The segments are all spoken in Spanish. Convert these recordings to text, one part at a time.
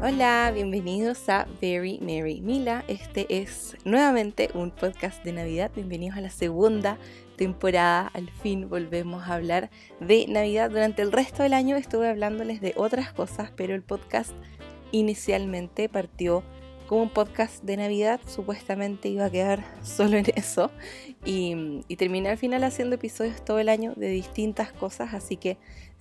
Hola, bienvenidos a Very Merry Mila. Este es nuevamente un podcast de Navidad. Bienvenidos a la segunda temporada. Al fin volvemos a hablar de Navidad. Durante el resto del año estuve hablándoles de otras cosas, pero el podcast inicialmente partió como un podcast de Navidad. Supuestamente iba a quedar solo en eso. Y, y terminé al final haciendo episodios todo el año de distintas cosas. Así que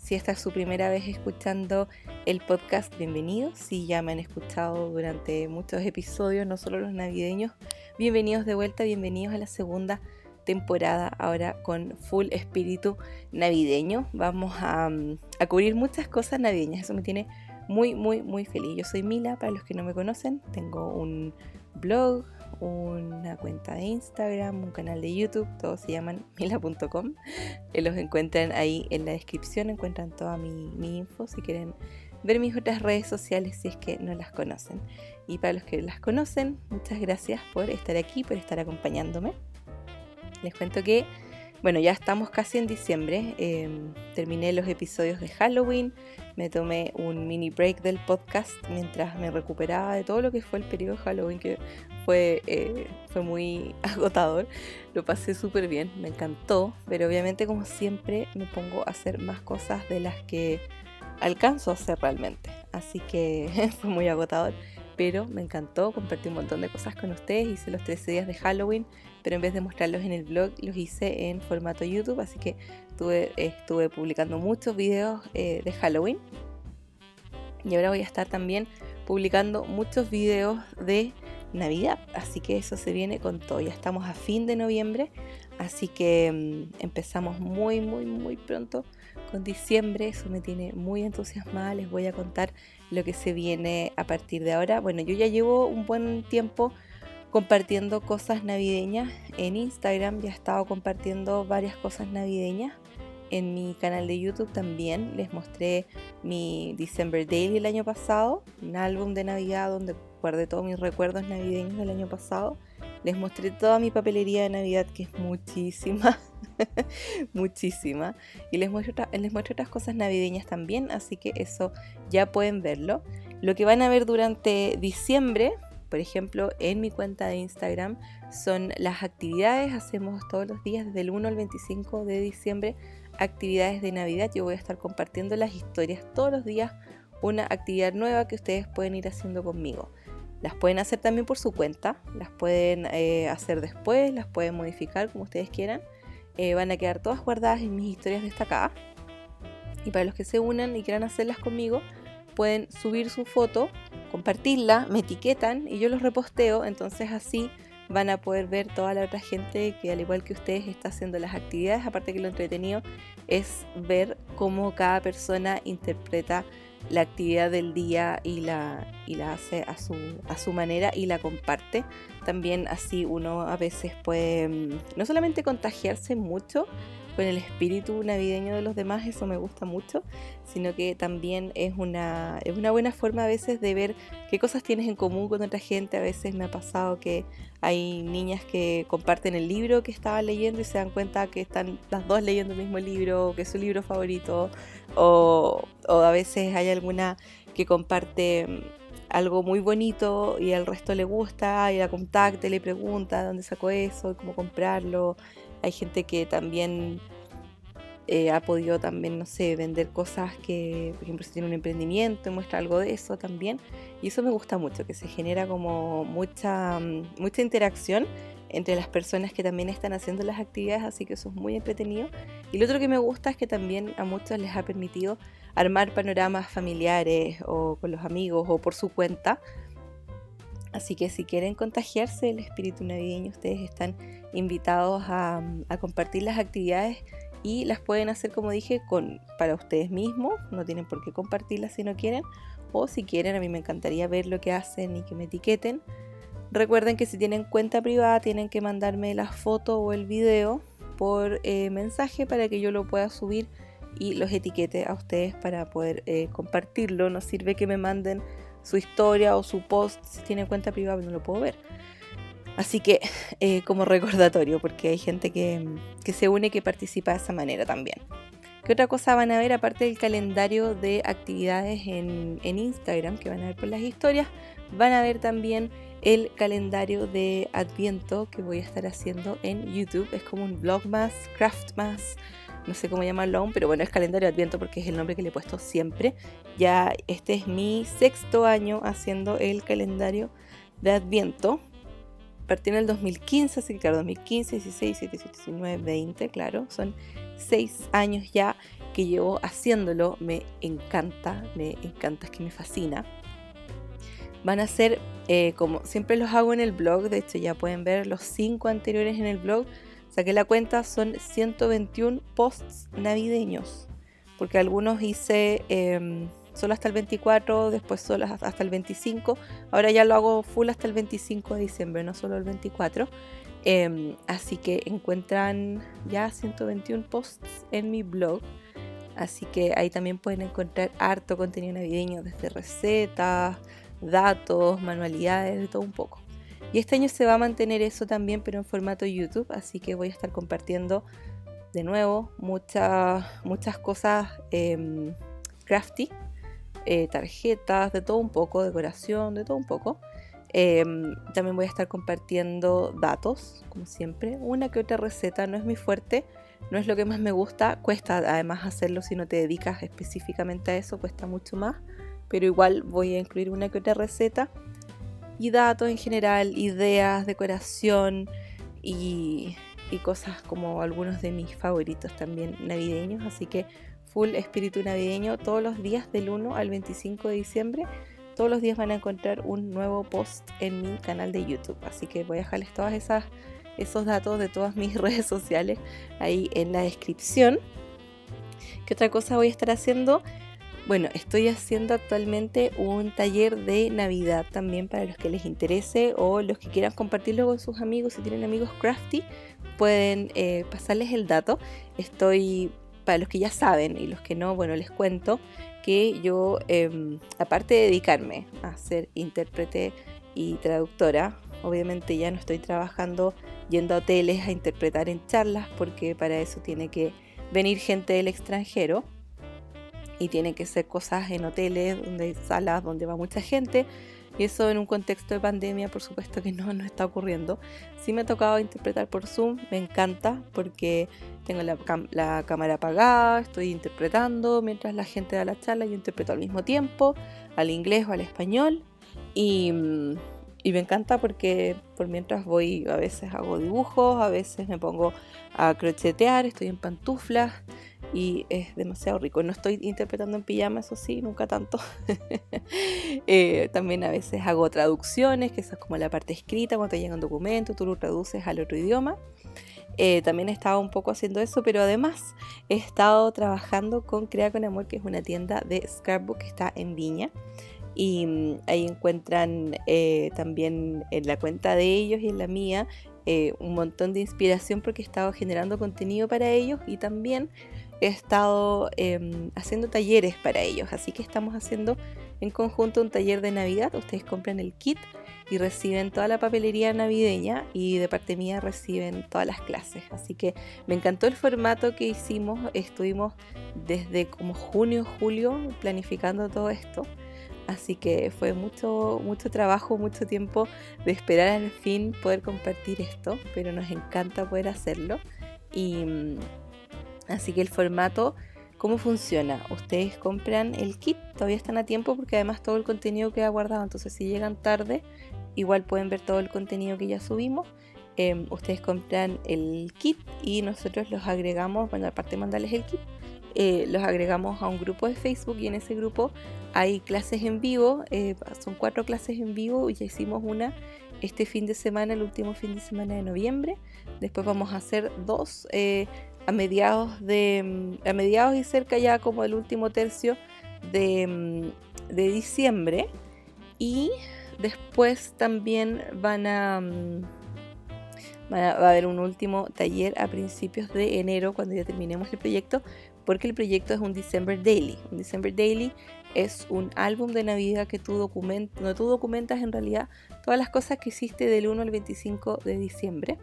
si esta es su primera vez escuchando el podcast, bienvenidos. Si ya me han escuchado durante muchos episodios, no solo los navideños, bienvenidos de vuelta, bienvenidos a la segunda temporada ahora con full espíritu navideño. Vamos a, a cubrir muchas cosas navideñas, eso me tiene muy, muy, muy feliz. Yo soy Mila, para los que no me conocen, tengo un blog, una cuenta de Instagram, un canal de YouTube, todos se llaman mila.com. Eh, los encuentran ahí en la descripción, encuentran toda mi, mi, info si quieren ver mis otras redes sociales si es que no las conocen. Y para los que las conocen, muchas gracias por estar aquí, por estar acompañándome. Les cuento que bueno, ya estamos casi en diciembre. Em, terminé los episodios de Halloween. Me tomé un mini break del podcast mientras me recuperaba de todo lo que fue el periodo de Halloween, que fue, eh, fue muy agotador. Lo pasé súper bien, me encantó. Pero obviamente, como siempre, me pongo a hacer más cosas de las que alcanzo a hacer realmente. Así que fue muy agotador pero me encantó, compartí un montón de cosas con ustedes, hice los 13 días de Halloween, pero en vez de mostrarlos en el blog, los hice en formato YouTube, así que estuve, estuve publicando muchos videos eh, de Halloween. Y ahora voy a estar también publicando muchos videos de Navidad, así que eso se viene con todo. Ya estamos a fin de noviembre, así que mm, empezamos muy, muy, muy pronto con diciembre. Eso me tiene muy entusiasmada. Les voy a contar lo que se viene a partir de ahora. Bueno, yo ya llevo un buen tiempo compartiendo cosas navideñas en Instagram. Ya he estado compartiendo varias cosas navideñas. En mi canal de YouTube también les mostré mi December Daily el año pasado, un álbum de Navidad donde guardé todos mis recuerdos navideños del año pasado. Les mostré toda mi papelería de Navidad, que es muchísima, muchísima. Y les muestro, les muestro otras cosas navideñas también, así que eso ya pueden verlo. Lo que van a ver durante diciembre, por ejemplo, en mi cuenta de Instagram, son las actividades. Hacemos todos los días, desde el 1 al 25 de diciembre, actividades de Navidad. Yo voy a estar compartiendo las historias todos los días, una actividad nueva que ustedes pueden ir haciendo conmigo. Las pueden hacer también por su cuenta, las pueden eh, hacer después, las pueden modificar como ustedes quieran. Eh, van a quedar todas guardadas en mis historias destacadas. Y para los que se unan y quieran hacerlas conmigo, pueden subir su foto, compartirla, me etiquetan y yo los reposteo. Entonces así van a poder ver toda la otra gente que al igual que ustedes está haciendo las actividades. Aparte que lo entretenido es ver cómo cada persona interpreta la actividad del día y la, y la hace a su, a su manera y la comparte. También así uno a veces puede mm, no solamente contagiarse mucho con el espíritu navideño de los demás, eso me gusta mucho, sino que también es una, es una buena forma a veces de ver qué cosas tienes en común con otra gente. A veces me ha pasado que hay niñas que comparten el libro que estaban leyendo y se dan cuenta que están las dos leyendo el mismo libro, que es su libro favorito, o, o a veces hay alguna que comparte mm, algo muy bonito y al resto le gusta y la contacta y le pregunta dónde sacó eso, cómo comprarlo. Hay gente que también eh, ha podido también, no sé, vender cosas que, por ejemplo, si tiene un emprendimiento y muestra algo de eso también. Y eso me gusta mucho, que se genera como mucha, mm, mucha interacción entre las personas que también están haciendo las actividades, así que eso es muy entretenido. Y lo otro que me gusta es que también a muchos les ha permitido armar panoramas familiares o con los amigos o por su cuenta Así que si quieren contagiarse del espíritu navideño, ustedes están invitados a, compartir las actividades y las pueden hacer, como dije, para ustedes mismos. No tienen por qué compartirlas si no quieren. O si quieren, a mí me encantaría ver lo que hacen y que me etiqueten. Recuerden que si tienen cuenta privada tienen que mandarme la foto o el video por eh, mensaje para que yo lo pueda subir y los etiquete a ustedes para poder eh, compartirlo. No sirve que me manden su historia o su post, si tiene cuenta privada, no lo puedo ver. Así que eh, como recordatorio, porque hay gente que, se une que participa de esa manera también. ¿Qué otra cosa van a ver aparte del calendario de actividades en, en Instagram que van a ver por las historias? Van a ver también el calendario de Adviento que voy a estar haciendo en YouTube. Es como un blog más, craft más, no sé cómo llamarlo aún, pero bueno, es calendario de Adviento porque es el nombre que le he puesto siempre. Ya este es mi sexto año haciendo el calendario de Adviento. Partí en el 2015, así que claro, 2015, 16, 17, 18, 19, 20, claro, son seis años ya que llevo haciéndolo. Me encanta, me encanta, es que me fascina. Van a ser, eh, como siempre los hago en el blog, de hecho ya pueden ver los cinco anteriores en el blog. Saqué la cuenta, son 121 posts navideños, porque algunos hice em, solo hasta el 24, después solo hasta el 25. Ahora ya lo hago full hasta el 25 de diciembre, no solo el 24. Em, así que encuentran ya 121 posts en mi blog. Así que ahí también pueden encontrar harto contenido navideño, desde recetas, datos, manualidades, de todo un poco. Y este año se va a mantener eso también, pero en formato YouTube, así que voy a estar compartiendo de nuevo muchas, muchas cosas em, crafty, eh, tarjetas, de todo un poco, decoración, de todo un poco. Em, también voy a estar compartiendo datos, como siempre. Una que otra receta no es mi fuerte, no es lo que más me gusta. Cuesta además hacerlo si no te dedicas específicamente a eso, cuesta mucho más pero igual voy a incluir una que otra receta y datos en general, ideas, decoración y, cosas como algunos de mis favoritos también navideños, así que espíritu navideño todos los días del 1 al 25 de diciembre. Todos los días van a encontrar un nuevo post en mi canal de YouTube, así que voy a dejarles todas esas esos datos de todas mis redes sociales ahí en la descripción. ¿Qué otra cosa voy a estar haciendo? Bueno, estoy haciendo actualmente un taller de Navidad también para los que les interese o los que quieran compartirlo con sus amigos. Si tienen amigos crafty, pueden eh, pasarles el dato. Estoy, para los que ya saben y los que no, bueno, les cuento que yo, em, aparte de dedicarme a ser intérprete y traductora, obviamente ya no estoy trabajando yendo a hoteles a interpretar en charlas porque para eso tiene que venir gente del extranjero y tiene que ser cosas en hoteles, donde hay salas, donde va mucha gente. Y eso en un contexto de pandemia, por supuesto que no, no está ocurriendo. Sí me ha tocado interpretar por Zoom, me encanta porque tengo la, la, cámara apagada, estoy interpretando mientras la gente da la charla, yo interpreto al mismo tiempo, al inglés o al español. Y, y me encanta porque por mientras voy, a veces hago dibujos, a veces me pongo a crochetear, estoy en pantuflas y es demasiado rico. No estoy interpretando en pijama, eso sí, nunca tanto. Eh, también a veces hago traducciones, que eso es como la parte escrita, cuando te llega un documento, tú lo traduces al otro idioma. Eh, también he estado un poco haciendo eso, pero además he estado trabajando con Crea con Amor, que es una tienda de scrapbook que está en Viña. Y mm, ahí encuentran eh, también en la cuenta de ellos y en la mía un montón de inspiración porque he estado generando contenido para ellos y también he estado em, haciendo talleres para ellos, así que estamos haciendo en conjunto un taller de Navidad. Ustedes compran el kit y reciben toda la papelería navideña y de parte mía reciben todas las clases. Así que me encantó el formato que hicimos. Estuvimos desde como junio, julio planificando todo esto. Así que fue mucho, mucho trabajo, mucho tiempo de esperar al fin poder compartir esto, pero nos encanta poder hacerlo. Y Así que el formato, ¿cómo funciona? Ustedes compran el kit, todavía están a tiempo porque además todo el contenido queda guardado, entonces si llegan tarde, igual pueden ver todo el contenido que ya subimos. Em, ustedes compran el kit y nosotros los agregamos, bueno, aparte de mandarles el kit, eh, los agregamos a un grupo de Facebook y en ese grupo hay clases en vivo, eh, son cuatro clases en vivo y ya hicimos una este fin de semana, el último fin de semana de noviembre. Después vamos a hacer dos eh, a mediados de a mediados y cerca ya como el último tercio de, mm, de diciembre. Y después también van a, mm, va a haber un último taller a principios de enero cuando ya terminemos el proyecto porque el proyecto es un December Daily. Un December Daily es un álbum de Navidad que tú documentas, no tú documentas en realidad todas las cosas que hiciste del 1 al 25 de diciembre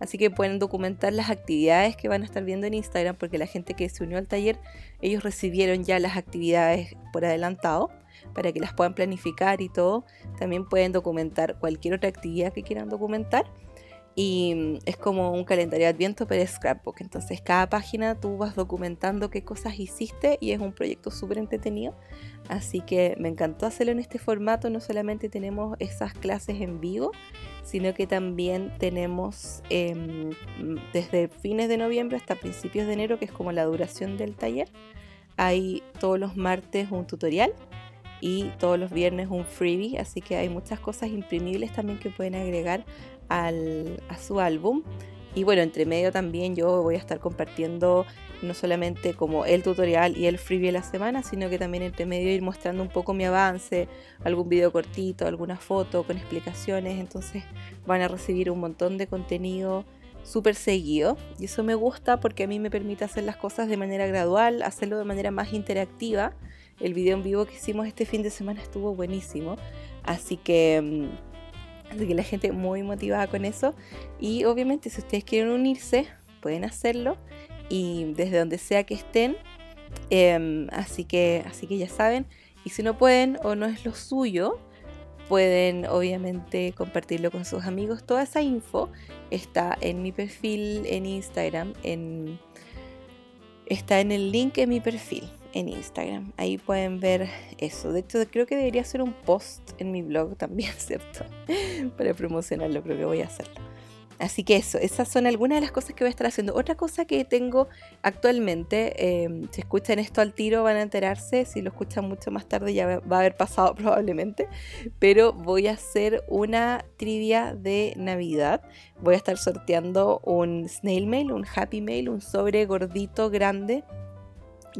Así que pueden documentar las actividades que van a estar viendo en Instagram, porque la gente que se unió al taller, ellos recibieron ya las actividades por adelantado para que las puedan planificar y todo. También pueden documentar cualquier otra actividad que quieran documentar y mm, es como un calendario de adviento pero scrapbook. Entonces cada página tú vas documentando qué cosas hiciste y es un proyecto súper entretenido. Así que me encantó hacerlo en este formato. No solamente tenemos esas clases en vivo, sino que también tenemos em, desde fines de noviembre hasta principios de enero, que es como la duración del taller. Hay todos los martes un tutorial y todos los viernes un freebie, así que hay muchas cosas imprimibles también que pueden agregar al, a su álbum. Y bueno, entre medio también yo voy a estar compartiendo no solamente como el tutorial y el freebie de la semana, sino que también entre medio ir mostrando un poco mi avance, algún video cortito, alguna foto con explicaciones. Entonces van a recibir un montón de contenido súper seguido. Y eso me gusta porque a mí me permite hacer las cosas de manera gradual, hacerlo de manera más interactiva. El video en vivo que hicimos este fin de semana estuvo buenísimo. Así que mm, Así que la gente muy motivada con eso. Y obviamente si ustedes quieren unirse, pueden hacerlo. Y desde donde sea que estén. Em, así, que, así que ya saben. Y si no pueden o no es lo suyo, pueden obviamente compartirlo con sus amigos. Toda esa info está en mi perfil en Instagram. En, está en el link en mi perfil en Instagram. Ahí pueden ver eso. De hecho, creo que debería hacer un post en mi blog también, ¿cierto? Para promocionarlo, creo que voy a hacerlo. Así que eso, esas son algunas de las cosas que voy a estar haciendo. Otra cosa que tengo actualmente, em, si escuchan esto al tiro van a enterarse, si lo escuchan mucho más tarde ya va a haber pasado probablemente, pero voy a hacer una trivia de Navidad. Voy a estar sorteando un snail mail, un happy mail, un sobre gordito grande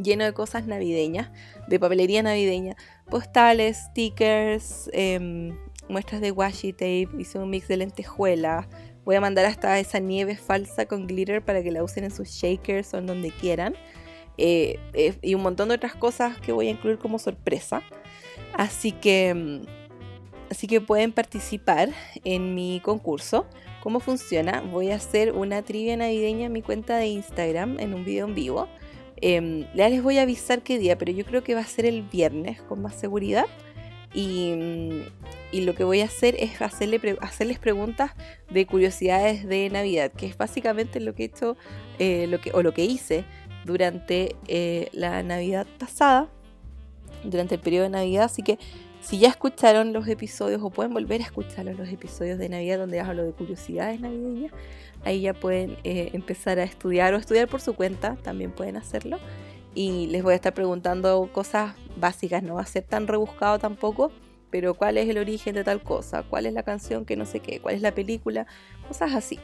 lleno de cosas navideñas, de papelería navideña, postales, stickers, em, muestras de washi tape, hice un mix de lentejuelas. Voy a mandar hasta esa nieve falsa con glitter para que la usen en sus shakers o en donde quieran. Eh, eh, y un montón de otras cosas que voy a incluir como sorpresa. Así que, em, así que pueden participar en mi concurso. ¿Cómo funciona? Voy a hacer una trivia navideña en mi cuenta de Instagram en un video en vivo Em, ya les voy a avisar qué día, pero yo creo que va a ser el viernes con más seguridad. Y, mm, lo que voy a hacer es hacerle hacerles preguntas de curiosidades de Navidad, que es básicamente lo que he hecho eh, o lo que hice durante eh, la Navidad pasada, durante el periodo de Navidad. Así que si ya escucharon los episodios o pueden volver a escuchar los episodios de Navidad donde hablo de curiosidades navideñas, ahí ya pueden eh, empezar a estudiar o estudiar por su cuenta, también pueden hacerlo. Y les voy a estar preguntando cosas básicas, no va a ser tan rebuscado tampoco, pero cuál es el origen de tal cosa, cuál es la canción que no sé qué, cuál es la película, cosas así.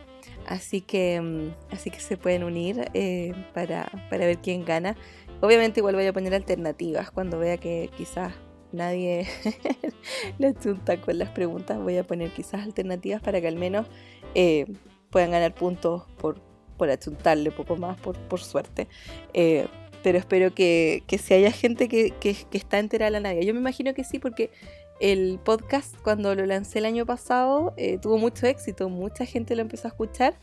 Así que, mm, así que se pueden unir eh, para, para ver quién gana. Obviamente igual voy a poner alternativas cuando vea que quizás nadie le chunta con las preguntas. Voy a poner quizás alternativas para que al menos eh, puedan ganar puntos por, por achuntarle poco más, por, por suerte. Eh, pero espero que, que si haya gente que, que, está entera de la Navidad. Yo me imagino que sí, porque el podcast cuando lo lancé el año pasado eh, tuvo mucho éxito, mucha gente lo empezó a escuchar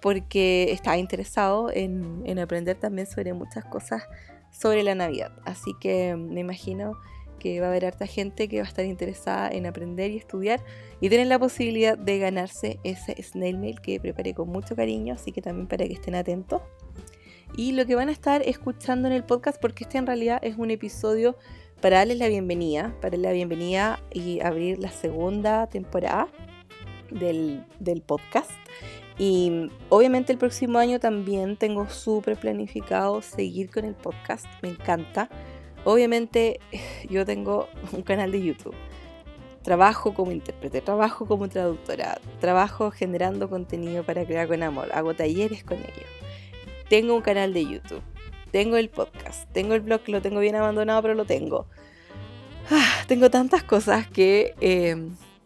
porque estaba interesado en, en aprender también sobre muchas cosas sobre la Navidad. Así que me imagino que va a haber harta gente que va a estar interesada en aprender y estudiar y tienen la posibilidad de ganarse ese snail mail que preparé con mucho cariño, así que también para que estén atentos. Y lo que van a estar escuchando en el podcast, porque este en realidad es un episodio para darles la bienvenida, para darles la bienvenida y abrir la segunda temporada del, del podcast. Y obviamente el próximo año también tengo súper planificado seguir con el podcast, me encanta. Obviamente yo tengo un canal de YouTube. Trabajo como intérprete, trabajo como traductora, trabajo generando contenido para crear con amor, hago talleres con ellos. Tengo un canal de YouTube, tengo el podcast, tengo el blog, lo tengo bien abandonado, pero lo tengo. Ah, tengo tantas cosas que eh,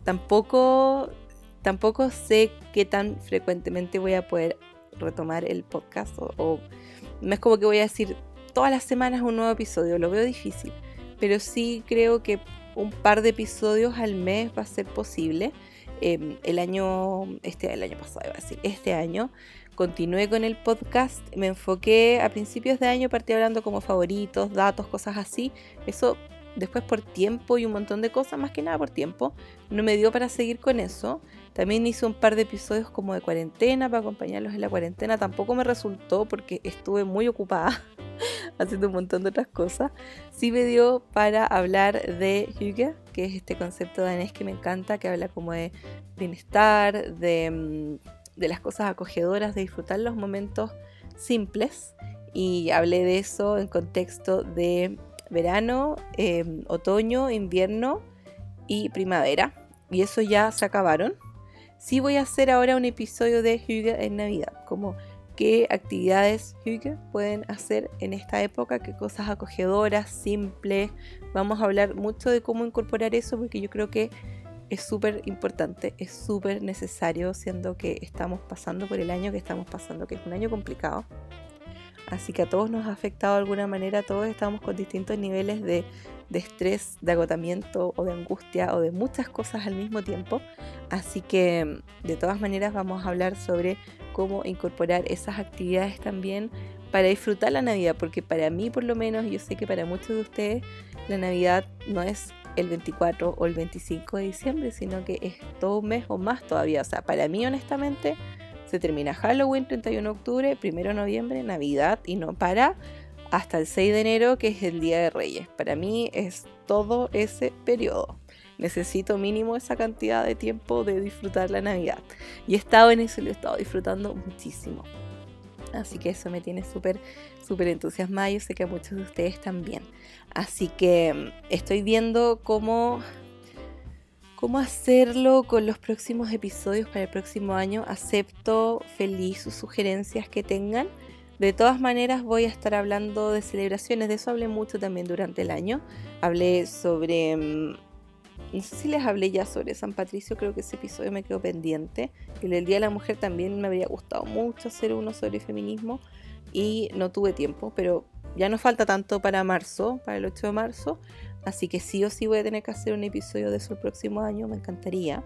tampoco, tampoco sé qué tan frecuentemente voy a poder retomar el podcast o no es como que voy a decir todas las semanas un nuevo episodio, lo veo difícil, pero sí creo que un par de episodios al mes va a ser posible. em, el año, este, el año pasado, iba a decir, este año, continué con el podcast, me enfoqué a principios de año, partí hablando como favoritos, datos, cosas así. Eso después por tiempo y un montón de cosas, más que nada por tiempo, no me dio para seguir con eso. También hice un par de episodios como de cuarentena para acompañarlos en la cuarentena. Tampoco me resultó porque estuve muy ocupada haciendo un montón de otras cosas. Sí me dio para hablar de Hygge, que es este concepto danés que me encanta, que habla como de bienestar, de, mm, de las cosas acogedoras, de disfrutar los momentos simples. Y hablé de eso en contexto de verano, em, otoño, invierno y primavera. Y eso ya se acabaron. Sí voy a hacer ahora un episodio de Hygge en Navidad, como qué actividades pueden hacer en esta época, qué cosas acogedoras, simples. Vamos a hablar mucho de cómo incorporar eso porque yo creo que es súper importante, es súper necesario, siendo que estamos pasando por el año que estamos pasando, que es un año complicado. Así que a todos nos ha afectado de alguna manera, todos estamos con distintos niveles de, estrés, de agotamiento o de angustia o de muchas cosas al mismo tiempo. Así que de todas maneras vamos a hablar sobre cómo incorporar esas actividades también para disfrutar la Navidad, porque para mí por lo menos, yo sé que para muchos de ustedes la Navidad no es el 24 o el 25 de diciembre, sino que es todo un mes o más todavía. O sea, para mí honestamente se termina Halloween 31 de octubre, 1 de noviembre, Navidad y no para hasta el 6 de enero que es el Día de Reyes. Para mí es todo ese periodo. Necesito mínimo esa cantidad de tiempo de disfrutar la Navidad. Y he estado en eso y lo he estado disfrutando muchísimo. Así que eso me tiene súper, súper entusiasmada. Yo sé que a muchos de ustedes también. Así que mm, estoy viendo cómo cómo hacerlo con los próximos episodios para el próximo año. Acepto feliz sus sugerencias que tengan. De todas maneras voy a estar hablando de celebraciones, de eso hablé mucho también durante el año. Hablé sobre, mm, no sé si les hablé ya sobre San Patricio, creo que ese episodio me quedó pendiente. El del Día de la Mujer también me habría gustado mucho hacer uno sobre feminismo y no tuve tiempo, pero ya no falta tanto para marzo, para el 8 de marzo. Así que sí o sí voy a tener que hacer un episodio de eso el próximo año, me encantaría.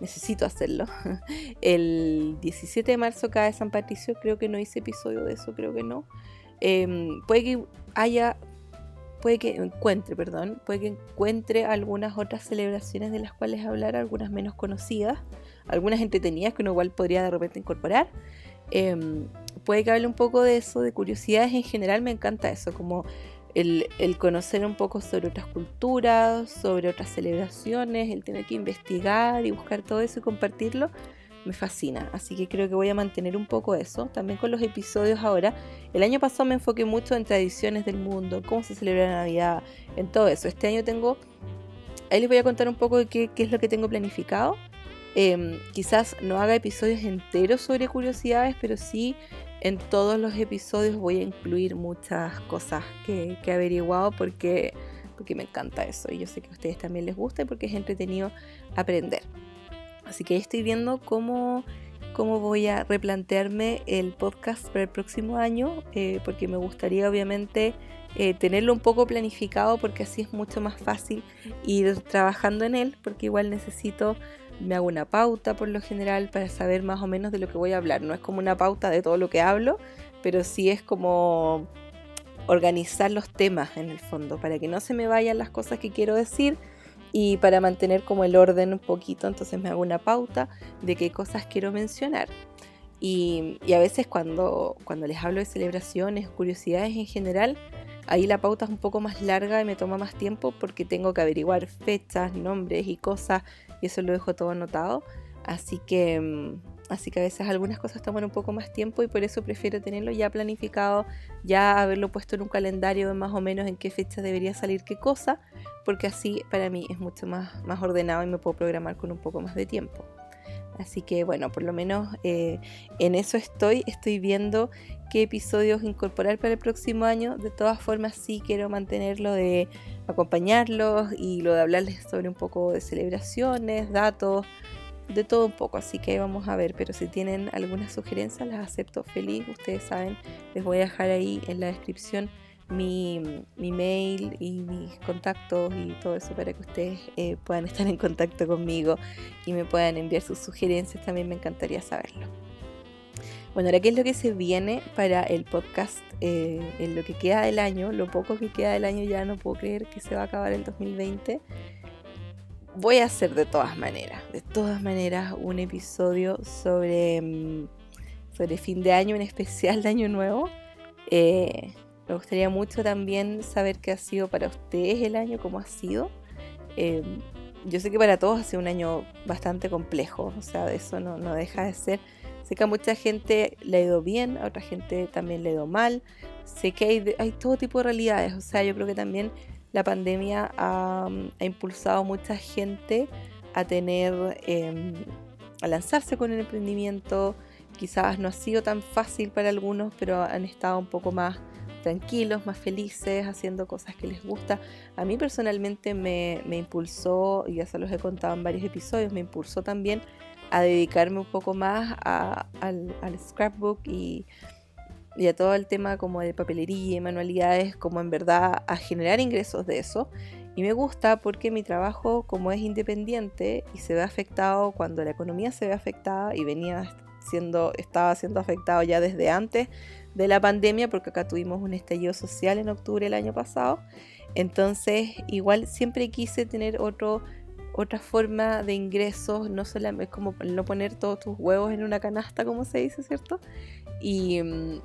Necesito hacerlo. El 17 de marzo cae San Patricio, creo que no hice episodio de eso, creo que no. Em, puede que haya, puede que encuentre, perdón, puede que encuentre algunas otras celebraciones de las cuales hablar, algunas menos conocidas, algunas entretenidas que uno igual podría de repente incorporar. Em, puede que hable un poco de eso, de curiosidades en general, me encanta eso, como el, conocer un poco sobre otras culturas, sobre otras celebraciones, el tener que investigar y buscar todo eso y compartirlo, me fascina. Así que creo que voy a mantener un poco eso. También con los episodios ahora. El año pasado me enfoqué mucho en tradiciones del mundo, cómo se celebra la Navidad, en todo eso. Este año tengo... Ahí les voy a contar un poco de qué, es lo que tengo planificado. Em, quizás no haga episodios enteros sobre curiosidades, pero sí en todos los episodios voy a incluir muchas cosas que, he averiguado porque, porque me encanta eso y yo sé que a ustedes también les gusta y porque es entretenido aprender. Así que estoy viendo cómo, cómo voy a replantearme el podcast para el próximo año eh, porque me gustaría obviamente eh, tenerlo un poco planificado porque así es mucho más fácil ir trabajando en él porque igual necesito me hago una pauta por lo general para saber más o menos de lo que voy a hablar. No es como una pauta de todo lo que hablo, pero sí es como organizar los temas en el fondo, para que no se me vayan las cosas que quiero decir y para mantener como el orden un poquito, entonces me hago una pauta de qué cosas quiero mencionar. Y, a veces cuando, cuando les hablo de celebraciones, curiosidades en general, ahí la pauta es un poco más larga y me toma más tiempo porque tengo que averiguar fechas, nombres y cosas y eso lo dejo todo anotado. Así que, mm, así que a veces algunas cosas toman un poco más tiempo y por eso prefiero tenerlo ya planificado, ya haberlo puesto en un calendario de más o menos en qué fecha debería salir qué cosa, porque así para mí es mucho más, más ordenado y me puedo programar con un poco más de tiempo. Así que bueno, por lo menos eh, en eso estoy. Estoy viendo qué episodios incorporar para el próximo año. De todas formas, sí quiero mantenerlo de acompañarlos y lo de hablarles sobre un poco de celebraciones, datos, de todo un poco. Así que vamos a ver. Pero si tienen algunas sugerencias, las acepto feliz. Ustedes saben, les voy a dejar ahí en la descripción mi, mail y mis contactos y todo eso para que ustedes eh, puedan estar en contacto conmigo y me puedan enviar sus sugerencias. También me encantaría saberlo. Bueno, ahora qué es lo que se viene para el podcast eh, en lo que queda del año, lo poco que queda del año ya no puedo creer que se va a acabar el 2020. Voy a hacer de todas maneras, de todas maneras un episodio sobre, mm, sobre fin de año, en especial de año nuevo. Eh, me gustaría mucho también saber qué ha sido para ustedes el año, cómo ha sido. Eh, yo sé que para todos ha sido un año bastante complejo, o sea, eso no, no deja de ser Sé que a mucha gente le ha ido bien, a otra gente también le ha ido mal. Sé que hay, todo tipo de realidades. O sea, yo creo que también la pandemia ha, impulsado a mucha gente a tener, em, a lanzarse con el emprendimiento. Quizás no ha sido tan fácil para algunos, pero han estado un poco más tranquilos, más felices, haciendo cosas que les gusta. A mí personalmente me, impulsó, y ya se los he contado en varios episodios, me impulsó también a dedicarme un poco más al, scrapbook y, a todo el tema como de papelería y manualidades, como en verdad a generar ingresos de eso. Y me gusta porque mi trabajo como es independiente y se ve afectado cuando la economía se ve afectada y venía siendo, estaba siendo afectado ya desde antes de la pandemia porque acá tuvimos un estallido social en octubre del año pasado. Entonces igual siempre quise tener otro otra forma de ingresos, no solamente como no poner todos tus huevos en una canasta, como se dice, ¿cierto? Y, mm,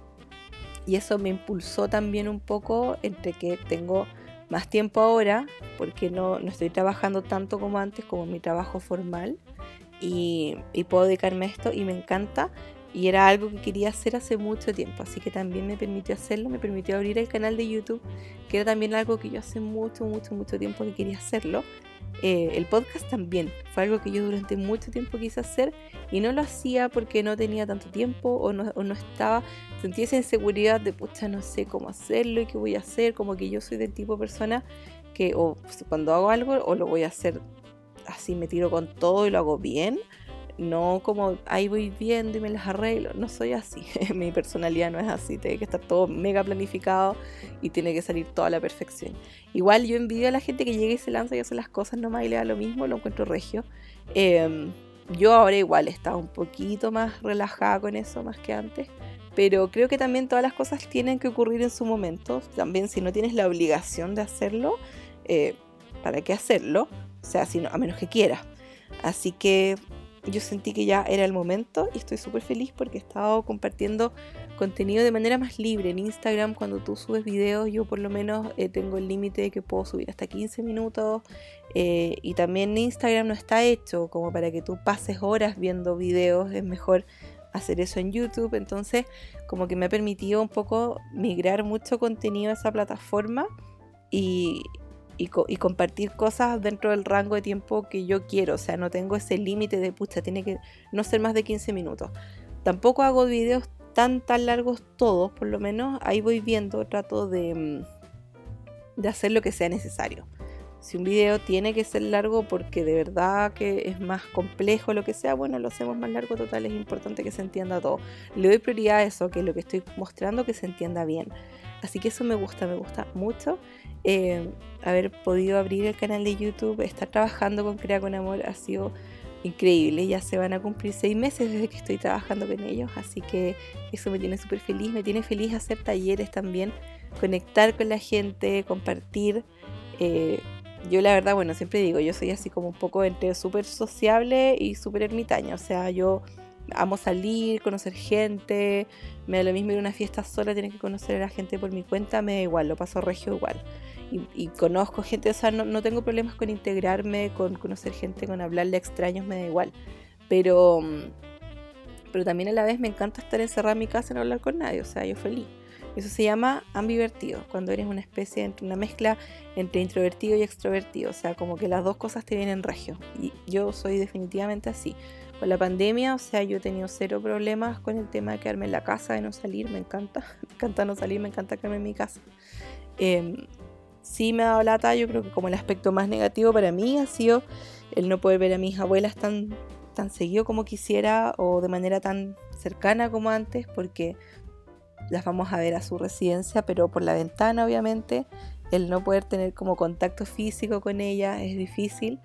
y eso me impulsó también un poco entre que tengo más tiempo ahora, porque no, no estoy trabajando tanto como antes, como mi trabajo formal, y, y puedo dedicarme a esto y me encanta. Y era algo que quería hacer hace mucho tiempo, así que también me permitió hacerlo, me permitió abrir el canal de YouTube, que era también algo que yo hace mucho, mucho, mucho tiempo que quería hacerlo. Eh, el podcast también fue algo que yo durante mucho tiempo quise hacer y no lo hacía porque no tenía tanto tiempo o no, o no estaba, sentía esa inseguridad de pucha, no sé cómo hacerlo y qué voy a hacer, como que yo soy del tipo de persona que o cuando hago algo o lo voy a hacer así, me tiro con todo y lo hago bien no como ahí voy viendo y me las arreglo, no soy así, mi personalidad no es así, tiene que estar todo mega planificado y tiene que salir toda la perfección. Igual yo envidio a la gente que llega y se lanza y hace las cosas nomás y le da lo mismo, lo encuentro regio. Em, yo ahora igual estaba un poquito más relajada con eso más que antes, pero creo que también todas las cosas tienen que ocurrir en su momento, también si no tienes la obligación de hacerlo, eh, ¿para qué hacerlo? O sea, si a menos que quieras. Así que yo sentí que ya era el momento y estoy súper feliz porque he estado compartiendo contenido de manera más libre. En Instagram cuando tú subes videos yo por lo menos eh, tengo el límite de que puedo subir hasta 15 minutos eh, y también Instagram no está hecho como para que tú pases horas viendo videos, es mejor hacer eso en YouTube, entonces como que me ha permitido un poco migrar mucho contenido a esa plataforma y, y, compartir cosas dentro del rango de tiempo que yo quiero. O sea, no tengo ese límite de pucha, tiene que no ser más de 15 minutos. Tampoco hago videos tan tan largos todos, por lo menos ahí voy viendo, trato de, mm, de hacer lo que sea necesario. Si un video tiene que ser largo porque de verdad que es más complejo, lo que sea, bueno, lo hacemos más largo total, es importante que se entienda todo. Le doy prioridad a eso, que lo que estoy mostrando que se entienda bien. Así que eso me gusta, me gusta mucho. Eh, haber podido abrir el canal de YouTube, estar trabajando con Crea con Amor ha sido increíble. Ya se van a cumplir seis meses desde que estoy trabajando con ellos, así que eso me tiene súper feliz. Me tiene feliz hacer talleres también, conectar con la gente, compartir. Eh, yo la verdad, bueno, siempre digo, yo soy así como un poco entre súper sociable y súper ermitaña. O sea, yo amo salir, conocer gente, me da lo mismo ir a una fiesta sola, tener que conocer a la gente por mi cuenta, me da igual, lo paso regio igual. Y, conozco gente, o sea, no, tengo problemas con integrarme, con conocer gente, con hablarle a extraños, me da igual. Pero, pero también a la vez me encanta estar encerrada en mi casa y no hablar con nadie, o sea, yo feliz. Eso se llama ambivertido, cuando eres una especie, una mezcla entre introvertido y extrovertido, o sea, como que las dos cosas te vienen regio. Y yo soy definitivamente así. Con la pandemia, o sea, yo he tenido cero problemas con el tema de quedarme en la casa, de no salir, me encanta, me encanta no salir, me encanta quedarme en mi casa. Eh, sí me ha dado lata, yo creo que como el aspecto más negativo para mí ha sido el no poder ver a mis abuelas tan, tan seguido como quisiera o de manera tan cercana como antes, porque las vamos a ver a su residencia, pero por la ventana obviamente. El no poder tener como contacto físico con ella es difícil.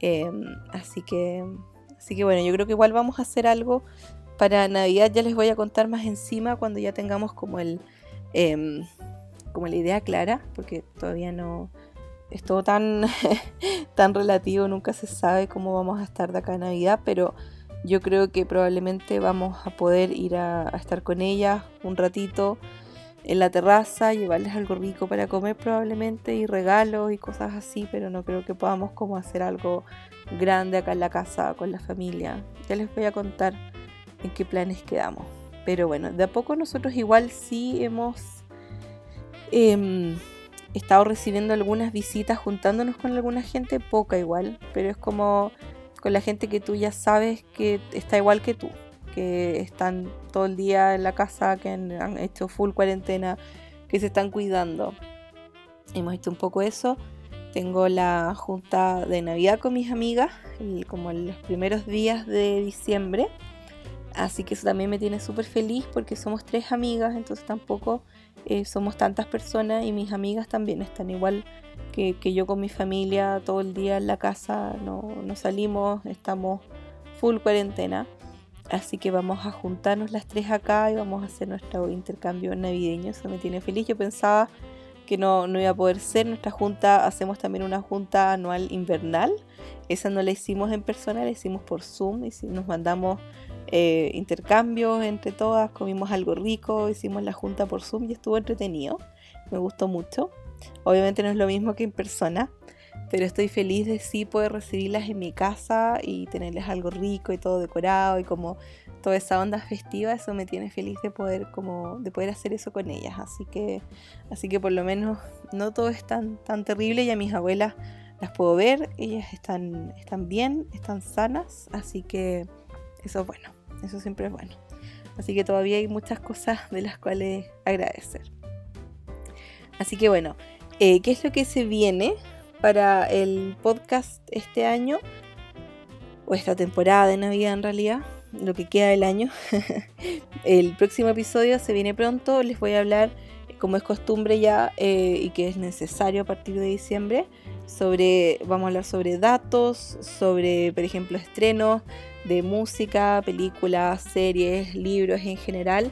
Em, así que, así que bueno, yo creo que igual vamos a hacer algo para Navidad. Ya les voy a contar más encima cuando ya tengamos como el, em, como la idea clara, porque todavía no es todo tan, tan relativo, nunca se sabe cómo vamos a estar de acá a Navidad, pero yo creo que probablemente vamos a poder ir a, estar con ella un ratito en la terraza, llevarles algo rico para comer probablemente y regalos y cosas así, pero no creo que podamos como hacer algo grande acá en la casa con la familia. Ya les voy a contar en qué planes quedamos. Pero bueno, de a poco nosotros igual sí hemos eh, estado recibiendo algunas visitas, juntándonos con alguna gente, poca igual, pero es como con la gente que tú ya sabes que está igual que tú, que están todo el día en la casa, que han, hecho full cuarentena, que se están cuidando. Hemos hecho un poco eso. Tengo la junta de Navidad con mis amigas, como en los primeros días de diciembre. Así que eso también me tiene súper feliz porque somos tres amigas, entonces tampoco eh, somos tantas personas y mis amigas también están igual que, yo con mi familia todo el día en la casa, no, salimos, estamos full cuarentena. Así que vamos a juntarnos las tres acá y vamos a hacer nuestro intercambio navideño. Eso me tiene feliz. Yo pensaba que no, no iba a poder ser. Nuestra junta, hacemos también una junta anual invernal. Esa no la hicimos en persona, la hicimos por Zoom y nos mandamos eh, intercambios entre todas, comimos algo rico, hicimos la junta por Zoom y estuvo entretenido. Me gustó mucho. Obviamente no es lo mismo que en persona, pero estoy feliz de sí poder recibirlas en mi casa y tenerles algo rico y todo decorado y como toda esa onda festiva, eso me tiene feliz de poder como de poder hacer eso con ellas, así que así que por lo menos no todo es tan tan terrible y a mis abuelas las puedo ver, ellas están están bien, están sanas, así que eso es bueno, eso siempre es bueno. Así que todavía hay muchas cosas de las cuales agradecer. Así que bueno, eh, ¿qué es lo que se viene para el podcast este año? O esta temporada de Navidad en realidad, lo que queda del año. el próximo episodio se viene pronto, les voy a hablar, como es costumbre ya eh, y que es necesario a partir de diciembre, sobre, vamos a hablar sobre datos, sobre, por ejemplo, estrenos de música, películas, series, libros en general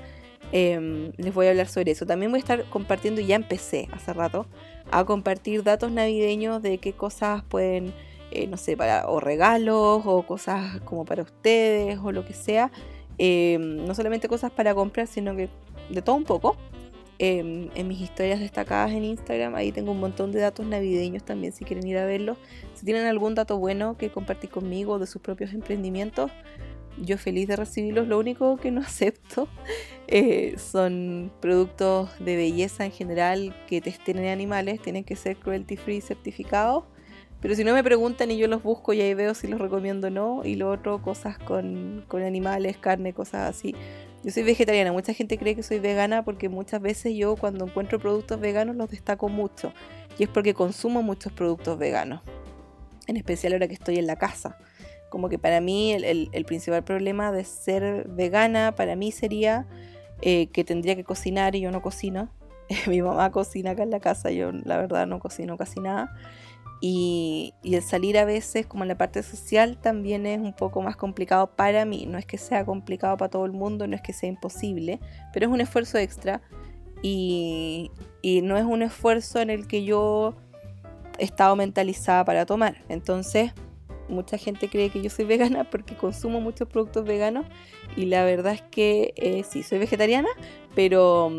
Em, les voy a hablar sobre eso. También voy a estar compartiendo, ya empecé hace rato, a compartir datos navideños de qué cosas pueden, eh, no sé, o regalos, o cosas como para ustedes, o lo que sea. Em, no solamente cosas para comprar, sino que de todo un poco. Em, en mis historias destacadas en Instagram, ahí tengo un montón de datos navideños también, si quieren ir a verlos. Si tienen algún dato bueno que compartir conmigo de sus propios emprendimientos, yo feliz de recibirlos. Lo único que no acepto eh, son productos de belleza en general que testen en animales. Tienen que ser cruelty free certificados. Pero si no me preguntan y yo los busco y ahí veo si los recomiendo o no. Y lo otro, cosas con, con animales, carne, cosas así. Yo soy vegetariana. Mucha gente cree que soy vegana porque muchas veces yo cuando encuentro productos veganos los destaco mucho. Y es porque consumo muchos productos veganos. En especial ahora que estoy en la casa. Como que para mí el, principal problema de ser vegana para mí sería eh, que tendría que cocinar y yo no cocino. Mi mamá cocina acá en la casa, yo la verdad no cocino casi nada. Y, el salir a veces, como en la parte social, también es un poco más complicado para mí. No es que sea complicado para todo el mundo, no es que sea imposible, pero es un esfuerzo extra. Y, y no es un esfuerzo en el que yo he estado mentalizada para tomar. Entonces, mucha gente cree que yo soy vegana porque consumo muchos productos veganos y la verdad es que eh, sí, soy vegetariana, pero,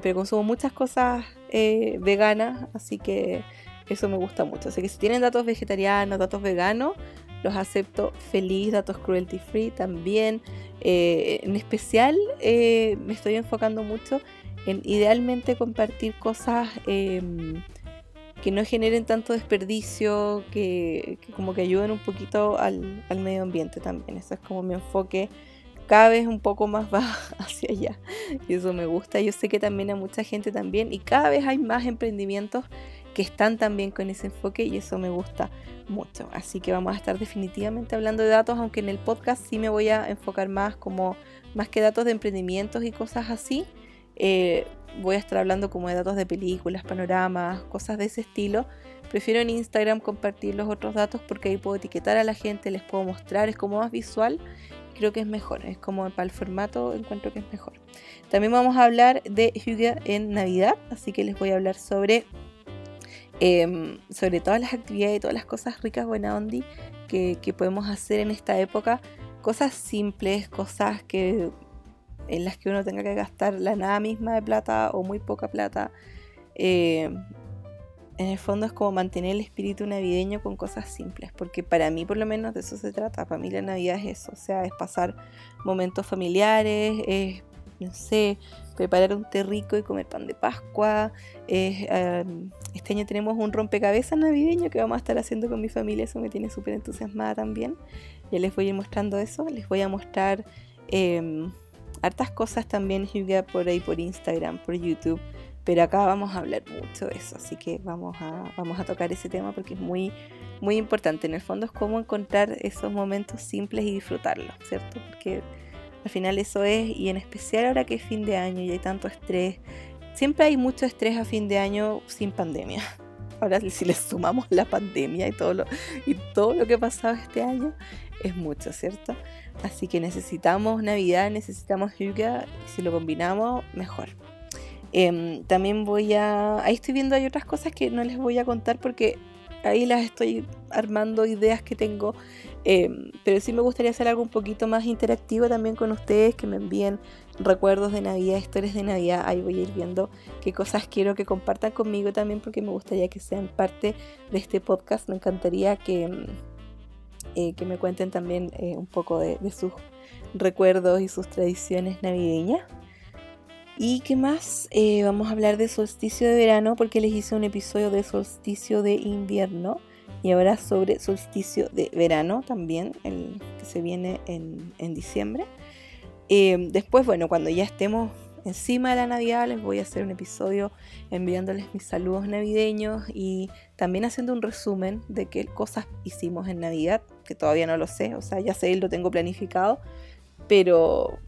pero consumo muchas cosas eh, veganas, así que eso me gusta mucho. Así que si tienen datos vegetarianos, datos veganos, los acepto feliz, datos cruelty free también. Eh, en especial me estoy enfocando mucho en idealmente compartir cosas em, que no generen tanto desperdicio, que, como que ayuden un poquito al, medio ambiente también. Eso es como mi enfoque cada vez un poco más va hacia allá. Y eso me gusta. Yo sé que también a mucha gente también. Y cada vez hay más emprendimientos que están también con ese enfoque y eso me gusta mucho. Así que vamos a estar definitivamente hablando de datos, aunque en el podcast sí me voy a enfocar más como más que datos de emprendimientos y cosas así. eh, voy a estar hablando como de datos de películas, panoramas, cosas de ese estilo. Prefiero en Instagram compartir los otros datos porque ahí puedo etiquetar a la gente, les puedo mostrar, es como más visual. Creo que es mejor, es como para el formato encuentro que es mejor. También vamos a hablar de Hyuga en Navidad, así que les voy a hablar sobre, em, sobre todas las actividades y todas las cosas ricas, buena ondi, que, que podemos hacer en esta época. Cosas simples, cosas que en las que uno tenga que gastar la nada misma de plata o muy poca plata. Eh, en el fondo es como mantener el espíritu navideño con cosas simples, porque para mí por lo menos de eso se trata, para mí la Navidad es eso, o sea, es pasar momentos familiares, es, no sé, preparar un té rico y comer pan de Pascua, em, este año tenemos un rompecabezas navideño que vamos a estar haciendo con mi familia, eso me tiene súper entusiasmada también, ya les voy a ir mostrando eso, les voy a mostrar... Em, hartas cosas también Hyuga por ahí por Instagram, por YouTube, pero acá vamos a hablar mucho de eso, así que vamos a, vamos a tocar ese tema porque es muy, muy importante. En el fondo es cómo encontrar esos momentos simples y disfrutarlos, ¿cierto? Porque al final eso es, y en especial ahora que es fin de año y hay tanto estrés, siempre hay mucho estrés a fin de año sin pandemia. Ahora si le sumamos la pandemia y todo lo, y todo lo que ha pasado este año, es mucho, ¿cierto? Así que necesitamos Navidad, necesitamos Hyuga, y si lo combinamos, mejor. Em, también voy a... Ahí estoy viendo, hay otras cosas que no les voy a contar porque ahí las estoy armando ideas que tengo. Em, pero sí me gustaría hacer algo un poquito más interactivo también con ustedes, que me envíen recuerdos de Navidad, historias de Navidad. Ahí voy a ir viendo qué cosas quiero que compartan conmigo también porque me gustaría que sean parte de este podcast. Me encantaría que em, eh, que me cuenten también eh, un poco de, sus recuerdos y sus tradiciones navideñas. ¿Y qué más? Eh, vamos a hablar de solsticio de verano porque les hice un episodio de solsticio de invierno y ahora sobre solsticio de verano también, el que se viene en, en diciembre. después, bueno, cuando ya estemos encima de la Navidad les voy a hacer un episodio enviándoles mis saludos navideños y también haciendo un resumen de qué cosas hicimos en Navidad, que todavía no lo sé, o sea, ya sé, lo tengo planificado, pero,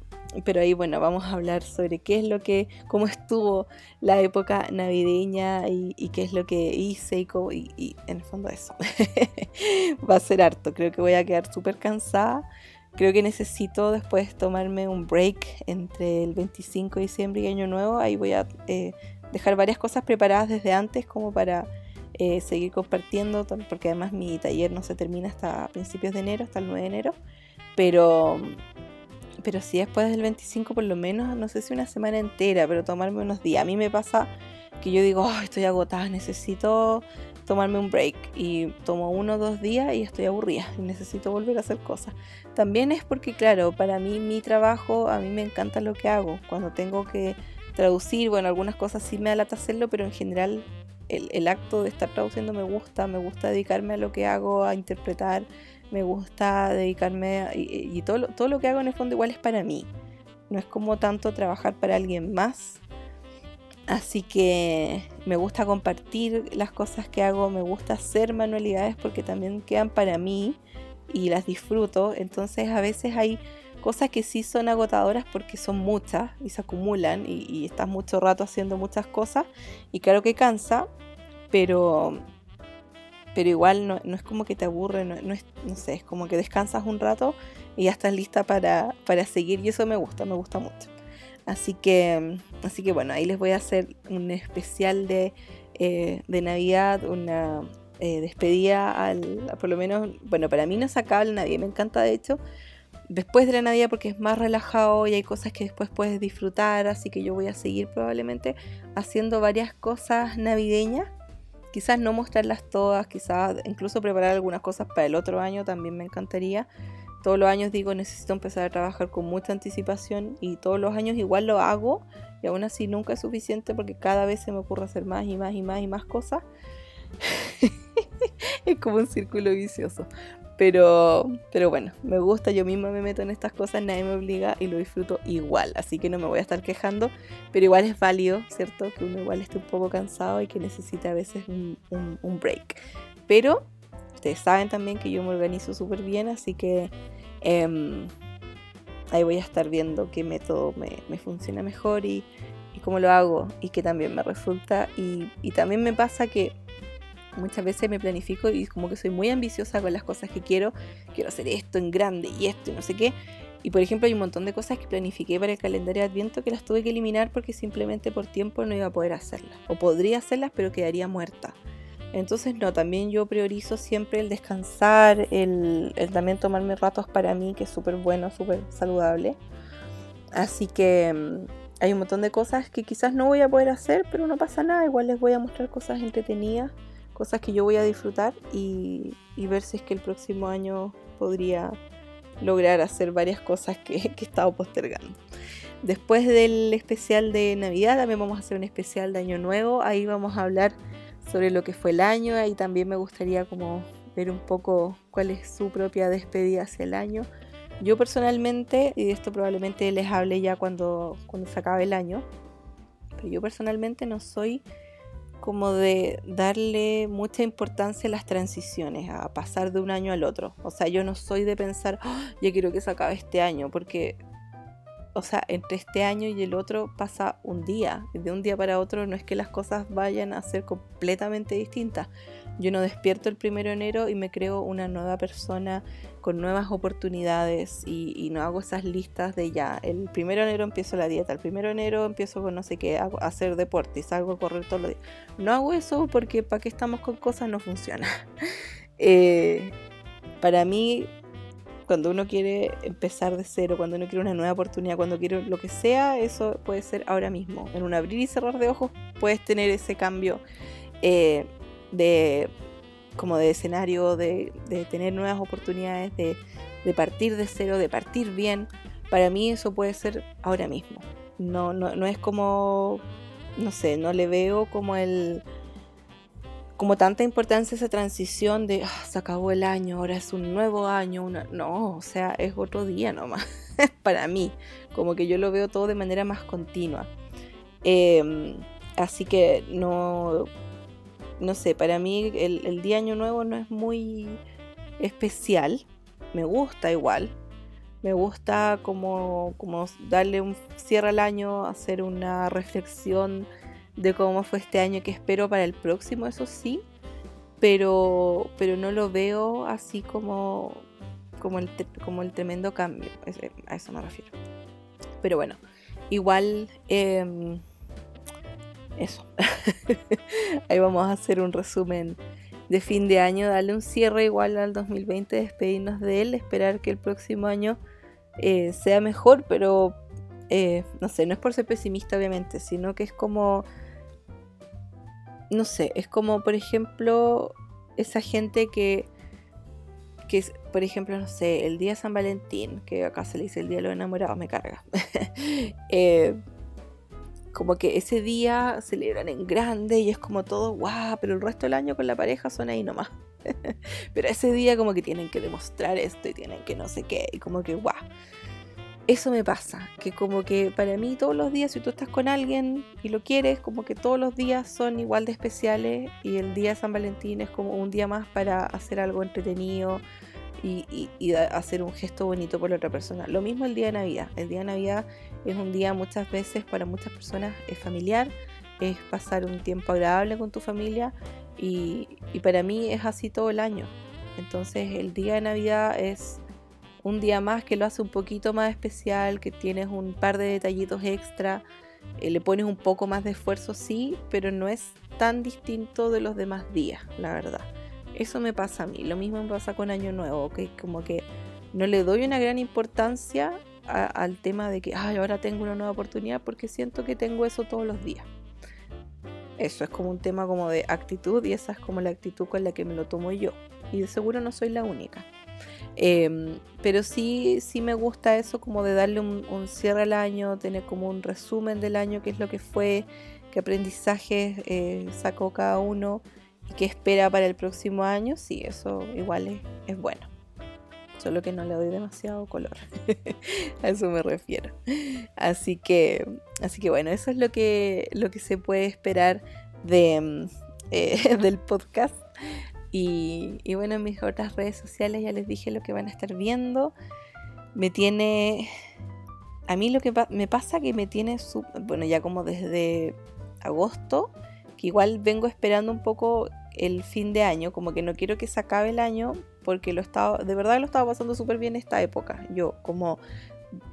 pero ahí bueno, vamos a hablar sobre qué es lo que, cómo estuvo la época navideña y, qué es lo que hice y, cómo, y en el fondo eso. Va a ser harto, creo que voy a quedar súper cansada Creo que necesito después tomarme un break entre el 25 de diciembre y Año Nuevo. Ahí voy a eh, dejar varias cosas preparadas desde antes como para eh, seguir compartiendo, porque además mi taller no se termina hasta principios de enero, hasta el 9 de enero. Pero, pero sí después del 25 por lo menos, no sé si una semana entera, pero tomarme unos días. A mí me pasa que yo digo, estoy agotada, necesito tomarme un break y tomo uno o dos días y estoy aburrida y necesito volver a hacer cosas. También es porque, claro, para mí mi trabajo, a mí me encanta lo que hago. Cuando tengo que traducir, bueno, algunas cosas sí me alata hacerlo, pero en general el, acto de estar traduciendo me gusta, me gusta dedicarme a lo que hago, a interpretar, me gusta dedicarme y, todo, todo lo que hago en el fondo igual es para mí. No es como tanto trabajar para alguien más Así que me gusta compartir las cosas que hago, me gusta hacer manualidades porque también quedan para mí y las disfruto. Entonces a veces hay cosas que sí son agotadoras porque son muchas y se acumulan y, estás mucho rato haciendo muchas cosas y claro que cansa, pero, pero igual no, es como que te aburre, no, es, no sé, es como que descansas un rato y ya estás lista para, para seguir y eso me gusta, me gusta mucho. Así que, así que bueno, ahí les voy a hacer un especial de, eh, de Navidad, una eh, despedida al, por lo menos, bueno, para mí no se acaba la Navidad, me encanta de hecho, después de la Navidad porque es más relajado y hay cosas que después puedes disfrutar, así que yo voy a seguir probablemente haciendo varias cosas navideñas. Quizás no mostrarlas todas, quizás incluso preparar algunas cosas para el otro año también me encantaría todos los años digo necesito empezar a trabajar con mucha anticipación y todos los años igual lo hago y aún así nunca es suficiente porque cada vez se me ocurre hacer más y más y más y más cosas. es como un círculo vicioso. Pero, pero bueno, me gusta, yo misma me meto en estas cosas, nadie me obliga y lo disfruto igual, así que no me voy a estar quejando, pero igual es válido, ¿cierto? Que uno igual esté un poco cansado y que necesita a veces un, un break. Pero ustedes saben también que yo me organizo súper bien, así que Em, ahí voy a estar viendo qué método me, funciona mejor y, y cómo lo hago y que también me resulta y, y también me pasa que muchas veces me planifico y como que soy muy ambiciosa con las cosas que quiero, quiero hacer esto en grande y esto y no sé qué. Y por ejemplo hay un montón de cosas que planifiqué para el calendario de Adviento que las tuve que eliminar porque simplemente por tiempo no iba a poder hacerlas. O podría hacerlas pero quedaría muerta. Entonces no, también yo priorizo siempre el descansar, el, también tomarme ratos para mí, que es súper bueno, súper saludable. Así que mm, hay un montón de cosas que quizás no voy a poder hacer, pero no pasa nada, igual les voy a mostrar cosas entretenidas cosas que yo voy a disfrutar y, ver si es que el próximo año podría lograr hacer varias cosas que, que he estado postergando. Después del especial de Navidad, también vamos a hacer un especial de Año Nuevo. Ahí vamos a hablar sobre lo que fue el año. Ahí también me gustaría como ver un poco cuál es su propia despedida hacia el año. Yo personalmente, y de esto probablemente les hable ya cuando, cuando se acabe el año, pero yo personalmente no soy como de darle mucha importancia a las transiciones, a pasar de un año al otro. O sea, yo no soy de pensar, ¡Ah! ya quiero que se acabe este año, porque, o sea, entre este año y el otro pasa un día. De un día para otro no es que las cosas vayan a ser completamente distintas. Yo no despierto el primero de enero y me creo una nueva persona con nuevas oportunidades y, no hago esas listas de ya, el primero de enero empiezo la dieta, el primero de enero empiezo con no sé qué, a hacer deporte y salgo a correr todos los días. No hago eso porque para qué estamos con cosas no funciona. Eh, para mí, cuando uno quiere empezar de cero, cuando uno quiere una nueva oportunidad, cuando quiere lo que sea, eso puede ser ahora mismo. En un abrir y cerrar de ojos puedes tener ese cambio. Eh, de como de escenario, de, tener nuevas oportunidades, de, partir de cero, de partir bien. Para mí eso puede ser ahora mismo. No, no, es como, no sé, no le veo como el como tanta importancia esa transición de ah, se acabó el año, ahora es un nuevo año, no, o sea, es otro día nomás, para mí, como que yo lo veo todo de manera más continua. Em, así que no, no sé, para mí el, día Año Nuevo no es muy especial. Me gusta igual. Me gusta como, como darle un cierre al año, hacer una reflexión de cómo fue este año que espero para el próximo, eso sí. Pero, pero no lo veo así como, como, el, como el tremendo cambio. A eso me refiero. Pero bueno, igual... Em, eso. Ahí vamos a hacer un resumen de fin de año, darle un cierre igual al 2020, despedirnos de él, esperar que el próximo año eh, sea mejor, pero eh, no sé, no es por ser pesimista obviamente, sino que es como, no sé, es como por ejemplo esa gente que, que por ejemplo, no sé, el día San Valentín, que acá se le dice el día de los enamorados, me carga. eh, como que ese día celebran en grande y es como todo guau, pero el resto del año con la pareja son ahí nomás. pero ese día como que tienen que demostrar esto y tienen que no sé qué, y como que guau. Eso me pasa, que como que para mí todos los días, si tú estás con alguien y lo quieres, como que todos los días son igual de especiales y el día de San Valentín es como un día más para hacer algo entretenido, y, hacer un gesto bonito por la otra persona. Lo mismo el día de Navidad. El día de Navidad es un día muchas veces para muchas personas es familiar, es pasar un tiempo agradable con tu familia y, para mí es así todo el año. Entonces el día de Navidad es un día más que lo hace un poquito más especial, que tienes un par de detallitos extra, eh, le pones un poco más de esfuerzo, sí, pero no es tan distinto de los demás días, la verdad. Eso me pasa a mí. Lo mismo me pasa con Año Nuevo, que como que no le doy una gran importancia al tema de que Ay, ahora tengo una nueva oportunidad porque siento que tengo eso todos los días. Eso es como un tema como de actitud y esa es como la actitud con la que me lo tomo yo. Y de seguro no soy la única. Em, pero sí, sí me gusta eso como de darle un, cierre al año, tener como un resumen del año, qué es lo que fue, qué aprendizajes eh, sacó cada uno y qué espera para el próximo año, sí, eso igual es, bueno. Solo que no le doy demasiado color. a eso me refiero. Así que, así que bueno, eso es lo que, lo que se puede esperar de, eh, del podcast. Y, bueno, en mis otras redes sociales ya les dije lo que van a estar viendo. Me tiene a mí lo que me pasa que me tiene, bueno, ya como desde agosto, que igual vengo esperando un poco el fin de año, como que no quiero que se acabe el año, porque lo estaba, de verdad lo estaba pasando súper bien esta época. Yo como,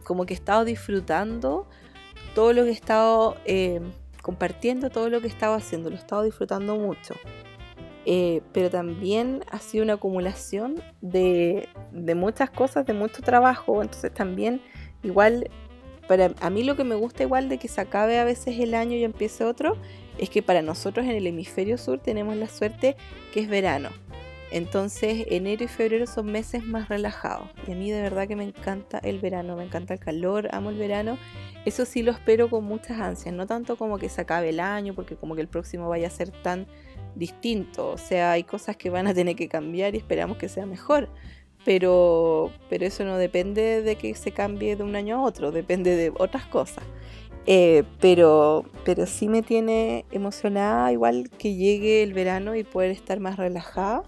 como que he estado disfrutando todo lo que he estado eh, compartiendo, todo lo que he estado haciendo, lo he estado disfrutando mucho. Eh, pero también ha sido una acumulación de, de muchas cosas, de mucho trabajo, entonces también igual para a mí lo que me gusta igual de que se acabe a veces el año y empiece otro es que para nosotros en el hemisferio sur tenemos la suerte que es verano. Entonces enero y febrero son meses más relajados. Y a mí de verdad que me encanta el verano, me encanta el calor, amo el verano. Eso sí lo espero con muchas ansias, no tanto como que se acabe el año, porque como que el próximo vaya a ser tan distinto. O sea, hay cosas que van a tener que cambiar y esperamos que sea mejor pero, pero eso no depende de que se cambie de un año a otro, depende de otras cosas. Eh, pero, pero sí me tiene emocionada igual que llegue el verano y poder estar más relajada.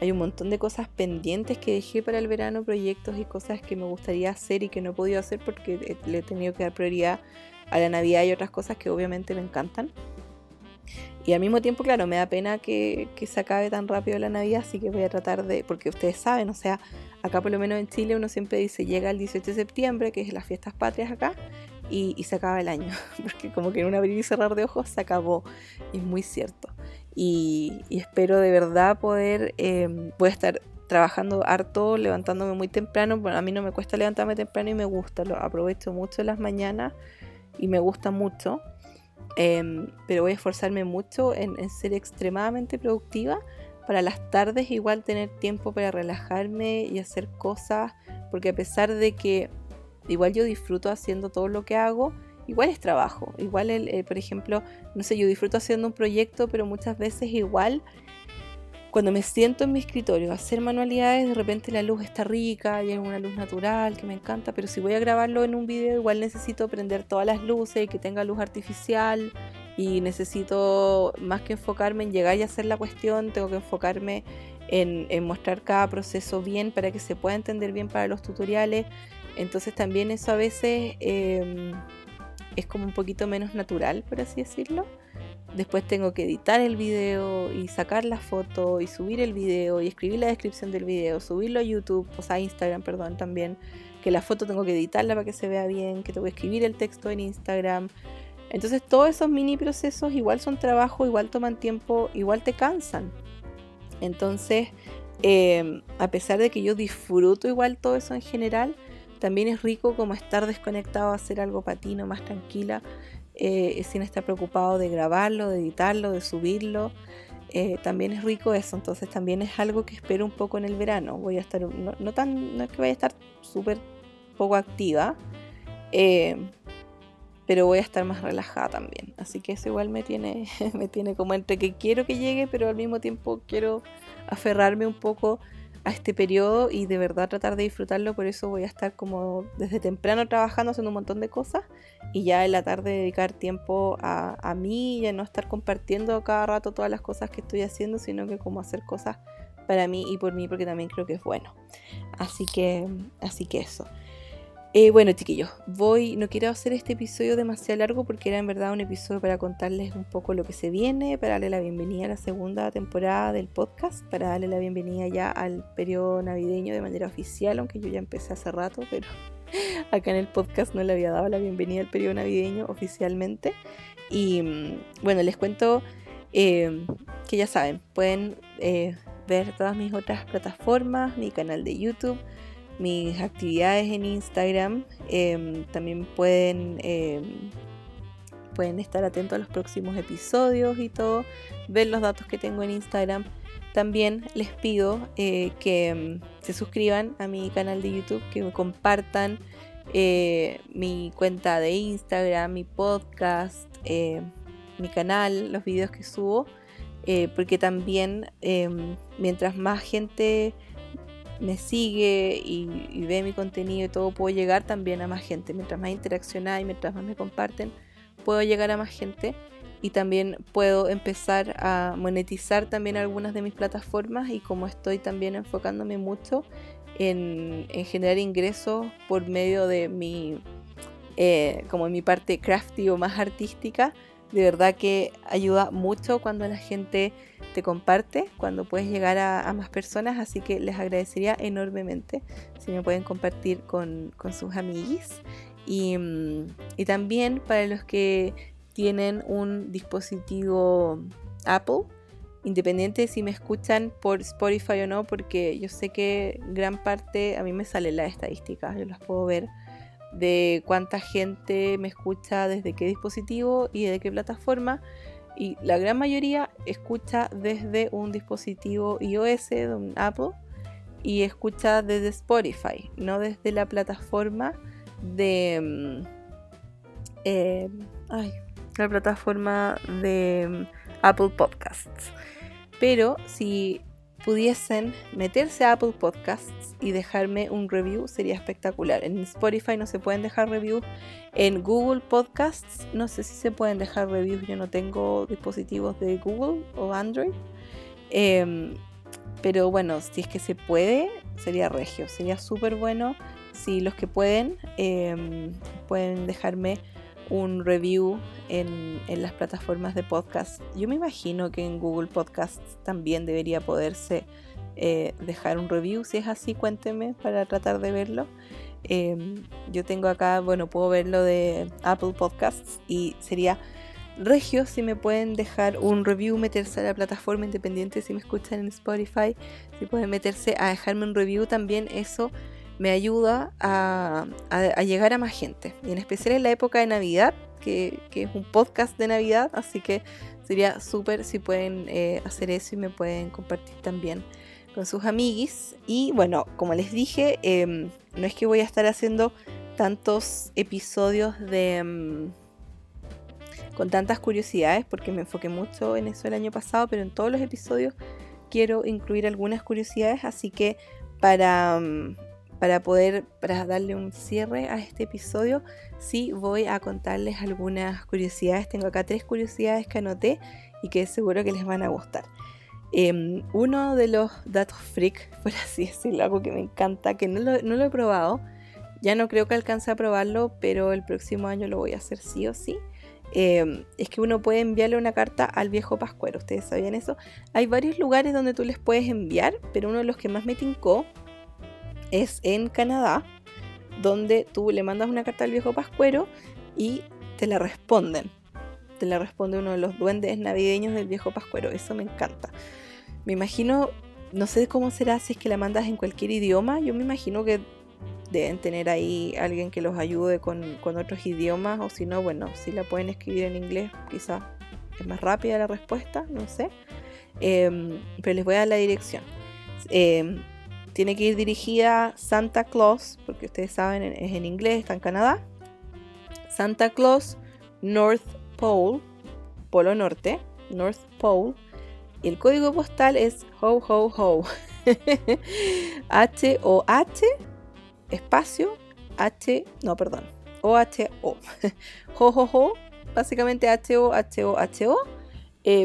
Hay un montón de cosas pendientes que dejé para el verano, proyectos y cosas que me gustaría hacer y que no he podido hacer porque le he tenido que dar prioridad a la Navidad y otras cosas que obviamente me encantan. Y al mismo tiempo, claro, me da pena que, se acabe tan rápido la Navidad, así que voy a tratar de, porque ustedes saben, o sea, acá por lo menos en Chile uno siempre dice, llega el 18 de septiembre, que es las fiestas patrias acá, y, se acaba el año, porque como que en un abrir y cerrar de ojos se acabó, y es muy cierto. Y, espero de verdad poder, eh, voy a estar trabajando harto, levantándome muy temprano, bueno, a mí no me cuesta levantarme temprano y me gusta, lo aprovecho mucho las mañanas y me gusta mucho. Em, pero voy a esforzarme mucho en, ser extremadamente productiva para las tardes igual tener tiempo para relajarme y hacer cosas, porque a pesar de que igual yo disfruto haciendo todo lo que hago, igual es trabajo. Igual, el, por ejemplo, no sé, yo disfruto haciendo un proyecto, pero muchas veces igual cuando me siento en mi escritorio a hacer manualidades, de repente la luz está rica y hay una luz natural que me encanta, pero si voy a grabarlo en un video, igual necesito prender todas las luces y que tenga luz artificial y necesito más que enfocarme en llegar y hacer la cuestión, tengo que enfocarme en, mostrar cada proceso bien para que se pueda entender bien para los tutoriales. Entonces también eso a veces em, es como un poquito menos natural, por así decirlo. Después tengo que editar el video y sacar la foto y subir el video y escribir la descripción del video, subirlo a YouTube, o sea, a Instagram, perdón, también. Que la foto tengo que editarla para que se vea bien, que tengo que escribir el texto en Instagram. Entonces todos esos mini procesos igual son trabajo, igual toman tiempo, igual te cansan. Entonces, em, a pesar de que yo disfruto igual todo eso en general, también es rico como estar desconectado, hacer algo patino, más tranquila eh, sin estar preocupado de grabarlo, de editarlo, de subirlo. Eh, también es rico eso, entonces también es algo que espero un poco en el verano. Voy a estar, no, tan, no es que vaya a estar súper poco activa, eh, pero voy a estar más relajada también. Así que eso igual me tiene, me tiene como entre que quiero que llegue, pero al mismo tiempo quiero aferrarme un poco a este periodo y de verdad tratar de disfrutarlo. Por eso voy a estar como desde temprano trabajando, haciendo un montón de cosas y ya en la tarde dedicar tiempo a, a mí y a no estar compartiendo cada rato todas las cosas que estoy haciendo, sino que como hacer cosas para mí y por mí porque también creo que es bueno. Así que, así que eso. Eh, bueno, chiquillos, voy, no quiero hacer este episodio demasiado largo porque era en verdad un episodio para contarles un poco lo que se viene, para darle la bienvenida a la segunda temporada del podcast, para darle la bienvenida ya al periodo navideño de manera oficial, aunque yo ya empecé hace rato, pero acá en el podcast no le había dado la bienvenida al periodo navideño oficialmente. Y mm, bueno, les cuento eh, que ya saben, pueden eh, ver todas mis otras plataformas, mi canal de YouTube mis actividades en Instagram. Em, también pueden, em, pueden estar atentos a los próximos episodios y todo, ver los datos que tengo en Instagram. También les pido eh, que em, se suscriban a mi canal de YouTube, que me compartan eh, mi cuenta de Instagram, mi podcast, eh, mi canal, los videos que subo, porque también mientras más gente me sigue y, ve mi contenido y todo, puedo llegar también a más gente. Mientras más interacción hay, mientras más me comparten, puedo llegar a más gente y también puedo empezar a monetizar también algunas de mis plataformas y como estoy también enfocándome mucho en, generar ingresos por medio de mi eh, como en mi parte crafty o más artística, de verdad que ayuda mucho cuando la gente te comparte, cuando puedes llegar a, más personas, así que les agradecería enormemente si me pueden compartir con, sus amiguis. Y, mm, y también para los que tienen un dispositivo Apple, independiente si me escuchan por Spotify o no, porque yo sé que gran parte, a mí me salen las estadísticas, yo las puedo ver de cuánta gente me escucha desde qué dispositivo y de qué plataforma. Y la gran mayoría escucha desde un dispositivo iOS, de un Apple, y escucha desde Spotify, no desde la plataforma de... Mm, eh, ay, la plataforma de mm, Apple Podcasts. Pero si pudiesen meterse a Apple Podcasts y dejarme un review sería espectacular. En Spotify no se pueden dejar reviews. En Google Podcasts no sé si se pueden dejar reviews. Yo no tengo dispositivos de Google o Android. Em, pero bueno, si es que se puede, sería regio. Sería súper bueno si los que pueden em, pueden dejarme un review en, las plataformas de podcast. Yo me imagino que en Google Podcasts también debería poderse eh, dejar un review. Si es así, cuéntenme para tratar de verlo. Em, yo tengo acá, bueno, puedo verlo de Apple Podcasts y sería regio si me pueden dejar un review, meterse a la plataforma independiente si me escuchan en Spotify, si pueden meterse a dejarme un review también, eso me ayuda a, llegar a más gente. Y en especial en la época de Navidad, que, es un podcast de Navidad, así que sería súper si pueden eh, hacer eso y me pueden compartir también con sus amiguis. Y bueno, como les dije, em, no es que voy a estar haciendo tantos episodios de... Em, con tantas curiosidades, porque me enfoqué mucho en eso el año pasado, pero en todos los episodios quiero incluir algunas curiosidades, así que para, em, para poder para darle un cierre a este episodio, sí voy a contarles algunas curiosidades. Tengo acá tres curiosidades que anoté y que seguro que les van a gustar. Em, uno de los datos freak, por así decirlo, algo que me encanta, que no lo, he probado, ya no creo que alcance a probarlo, pero el próximo año lo voy a hacer sí o sí. Em, es que uno puede enviarle una carta al viejo Pascuero. ¿Ustedes sabían eso? Hay varios lugares donde tú les puedes enviar, pero uno de los que más me tincó es en Canadá, donde tú le mandas una carta al viejo Pascuero y te la responden. Te la responde uno de los duendes navideños del viejo Pascuero. Eso me encanta. Me imagino, no sé cómo será si es que la mandas en cualquier idioma. Yo me imagino que deben tener ahí alguien que los ayude con, otros idiomas. O si no, bueno, si la pueden escribir en inglés, quizá es más rápida la respuesta, no sé. Em, pero les voy a dar la dirección. Em, tiene que ir dirigida Santa Claus, porque ustedes saben, es en inglés, está en Canadá. Santa Claus, North Pole, Polo Norte, North Pole. Y el código postal es ho ho ho. H O H espacio H, no, perdón. O H O. ho ho ho, básicamente H O H O H O,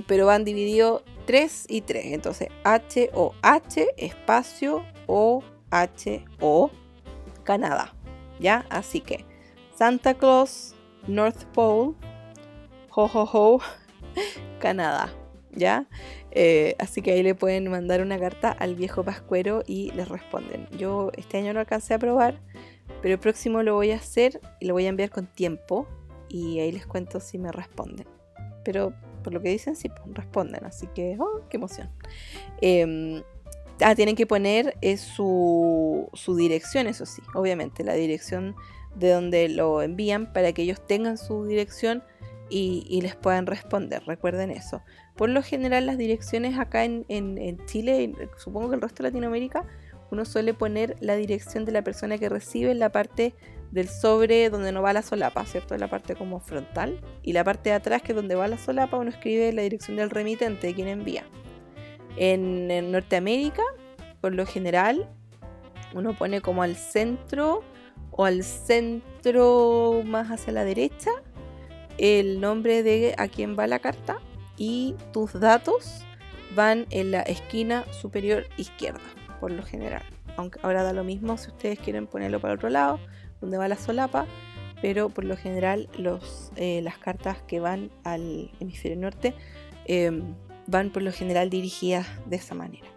pero van divididos 3 y 3. Entonces H O H espacio o-H-O, Canadá. ¿Ya? Así que Santa Claus, North Pole, ho ho ho, Canadá. ¿Ya? Eh, así que ahí le pueden mandar una carta al viejo Pascuero y les responden. Yo este año no alcancé a probar, pero el próximo lo voy a hacer y lo voy a enviar con tiempo y ahí les cuento si me responden. Pero por lo que dicen, sí, pues, responden, así que, oh, qué emoción. Eh, Ah, tienen que poner eh, su, dirección, eso sí, obviamente, la dirección de donde lo envían para que ellos tengan su dirección y, les puedan responder. Recuerden eso. Por lo general, las direcciones acá en, Chile, supongo que el resto de Latinoamérica, uno suele poner la dirección de la persona que recibe en la parte del sobre donde no va la solapa, ¿cierto? La parte como frontal. Y la parte de atrás, que es donde va la solapa, uno escribe la dirección del remitente, de quien envía. En, Norteamérica, por lo general, uno pone como al centro o al centro más hacia la derecha el nombre de a quién va la carta y tus datos van en la esquina superior izquierda, por lo general. Aunque ahora da lo mismo si ustedes quieren ponerlo para otro lado, donde va la solapa, pero por lo general los, eh, las cartas que van al hemisferio norte em, van por lo general dirigidas de esa manera.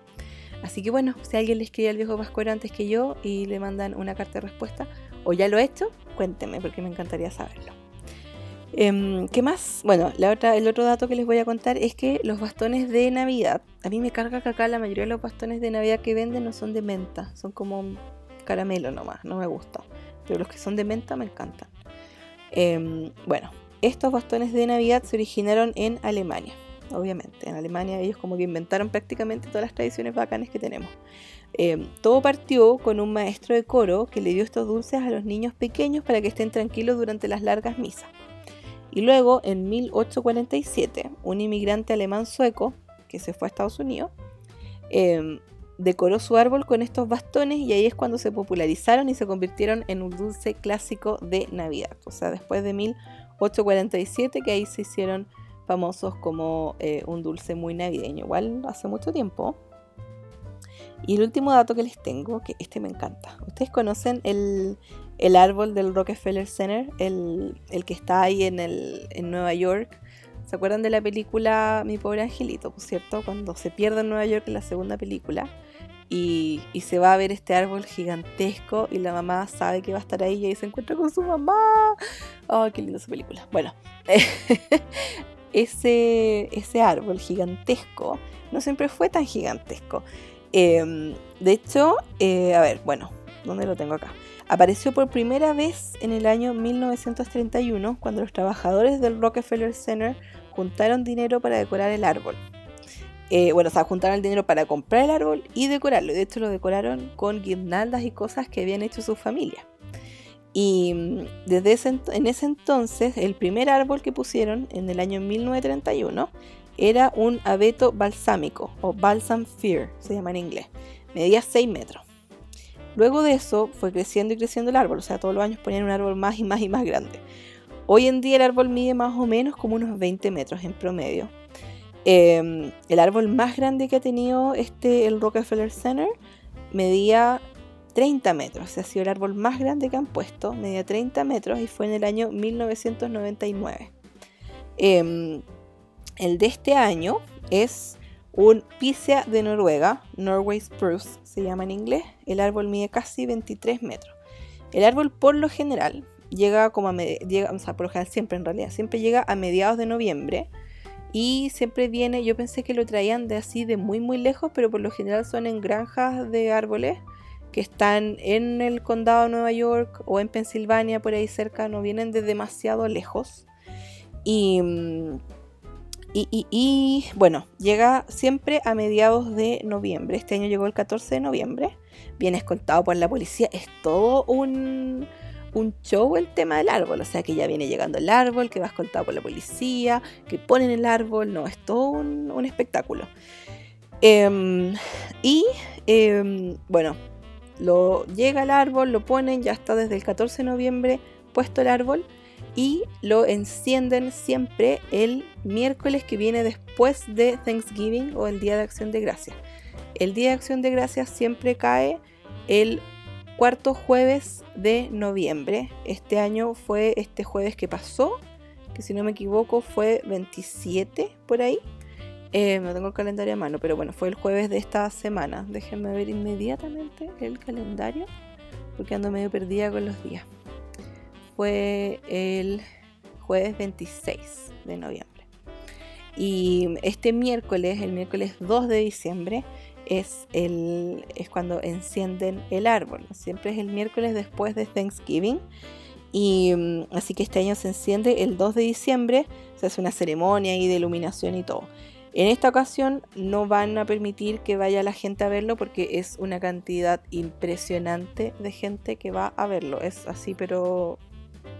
Así que bueno, si alguien le escribe al viejo Pascuero antes que yo y le mandan una carta de respuesta, o ya lo he hecho, cuénteme porque me encantaría saberlo. Em, ¿Qué más? Bueno, la otra, el otro dato que les voy a contar es que los bastones de Navidad, a mí me carga que acá la mayoría de los bastones de Navidad que venden no son de menta, son como caramelo nomás, no me gusta. Pero los que son de menta me encantan. Em, bueno, estos bastones de Navidad se originaron en Alemania, obviamente. En Alemania ellos como que inventaron prácticamente todas las tradiciones bacanas que tenemos. Em, todo partió con un maestro de coro que le dio estos dulces a los niños pequeños para que estén tranquilos durante las largas misas. Y luego, en 1847, un inmigrante alemán sueco, que se fue a Estados Unidos, em, decoró su árbol con estos bastones y ahí es cuando se popularizaron y se convirtieron en un dulce clásico de Navidad. O sea, después de 1847 que ahí se hicieron famosos como eh, un dulce muy navideño. Igual hace mucho tiempo. Y el último dato que les tengo, que este me encanta. Ustedes conocen el, el árbol del Rockefeller Center, el, que está ahí en, el, en Nueva York. ¿Se acuerdan de la película Mi pobre angelito, por cierto? Cuando se pierde en Nueva York en la segunda película y, se va a ver este árbol gigantesco y la mamá sabe que va a estar ahí y ahí se encuentra con su mamá. ¡Oh, qué linda esa película! Bueno, ese, ese árbol gigantesco no siempre fue tan gigantesco. Em, de hecho, eh, a ver, bueno, ¿dónde lo tengo acá? Apareció por primera vez en el año 1931 cuando los trabajadores del Rockefeller Center juntaron dinero para decorar el árbol. Eh, bueno, o sea, juntaron el dinero para comprar el árbol y decorarlo. De hecho, lo decoraron con guirnaldas y cosas que habían hecho su familia. Y mm, desde ese, en ese entonces, el primer árbol que pusieron en el año 1931 era un abeto balsámico o balsam fir, se llama en inglés. Medía 6 metros. Luego de eso fue creciendo y creciendo el árbol, o sea, todos los años ponían un árbol más y más y más grande. Hoy en día el árbol mide más o menos como unos 20 metros en promedio. Em, el árbol más grande que ha tenido este, el Rockefeller Center medía 30 metros, ha sido el árbol más grande que han puesto, medía 30 metros y fue en el año 1999. Em, el de este año es un Picea de Noruega, Norway Spruce se llama en inglés. El árbol mide casi 23 metros. El árbol por lo general llega como a llega, o sea, por lo general siempre en realidad, siempre llega a mediados de noviembre y siempre viene, yo pensé que lo traían de así de muy muy lejos, pero por lo general son en granjas de árboles que están en el condado de Nueva York o en Pensilvania, por ahí cerca, no vienen de demasiado lejos. Y mm, y, bueno, llega siempre a mediados de noviembre. Este año llegó el 14 de noviembre. Viene escoltado por la policía. Es todo un, un show el tema del árbol. O sea que ya viene llegando el árbol, que va escoltado por la policía, que ponen el árbol. No, es todo un, espectáculo. Em, y em, bueno, lo, llega el árbol, lo ponen, ya está desde el 14 de noviembre puesto el árbol y lo encienden siempre el miércoles que viene después de Thanksgiving o el Día de Acción de Gracias. El Día de Acción de Gracias siempre cae el cuarto jueves de noviembre. Este año fue este jueves que pasó, que si no me equivoco fue 27 por ahí. Eh, no tengo el calendario a mano, pero bueno, fue el jueves de esta semana. Déjenme ver inmediatamente el calendario, porque ando medio perdida con los días fue el jueves 26 de noviembre. Y este miércoles, el miércoles 2 de diciembre, es, el, es cuando encienden el árbol. Siempre es el miércoles después de Thanksgiving. Y mm, así que este año se enciende el 2 de diciembre, se hace una ceremonia y de iluminación y todo. En esta ocasión no van a permitir que vaya la gente a verlo porque es una cantidad impresionante de gente que va a verlo. Es así, pero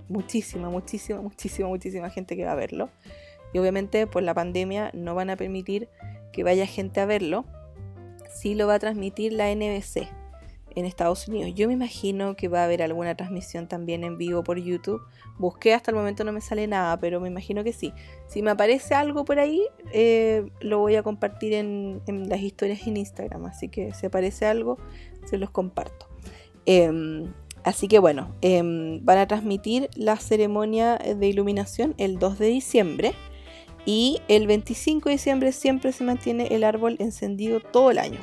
muchísima, muchísima, muchísima, muchísima gente que va a verlo. Y obviamente por la pandemia no van a permitir que vaya gente a verlo. Sí lo va a transmitir la NBC en Estados Unidos. Yo me imagino que va a haber alguna transmisión también en vivo por YouTube. Busqué hasta el momento no me sale nada, pero me imagino que sí. Si me aparece algo por ahí, eh, lo voy a compartir en, las historias en Instagram. Así que si aparece algo, se los comparto. Em, Así que bueno, em, van a transmitir la ceremonia de iluminación el 2 de diciembre y el 25 de diciembre siempre se mantiene el árbol encendido todo el año.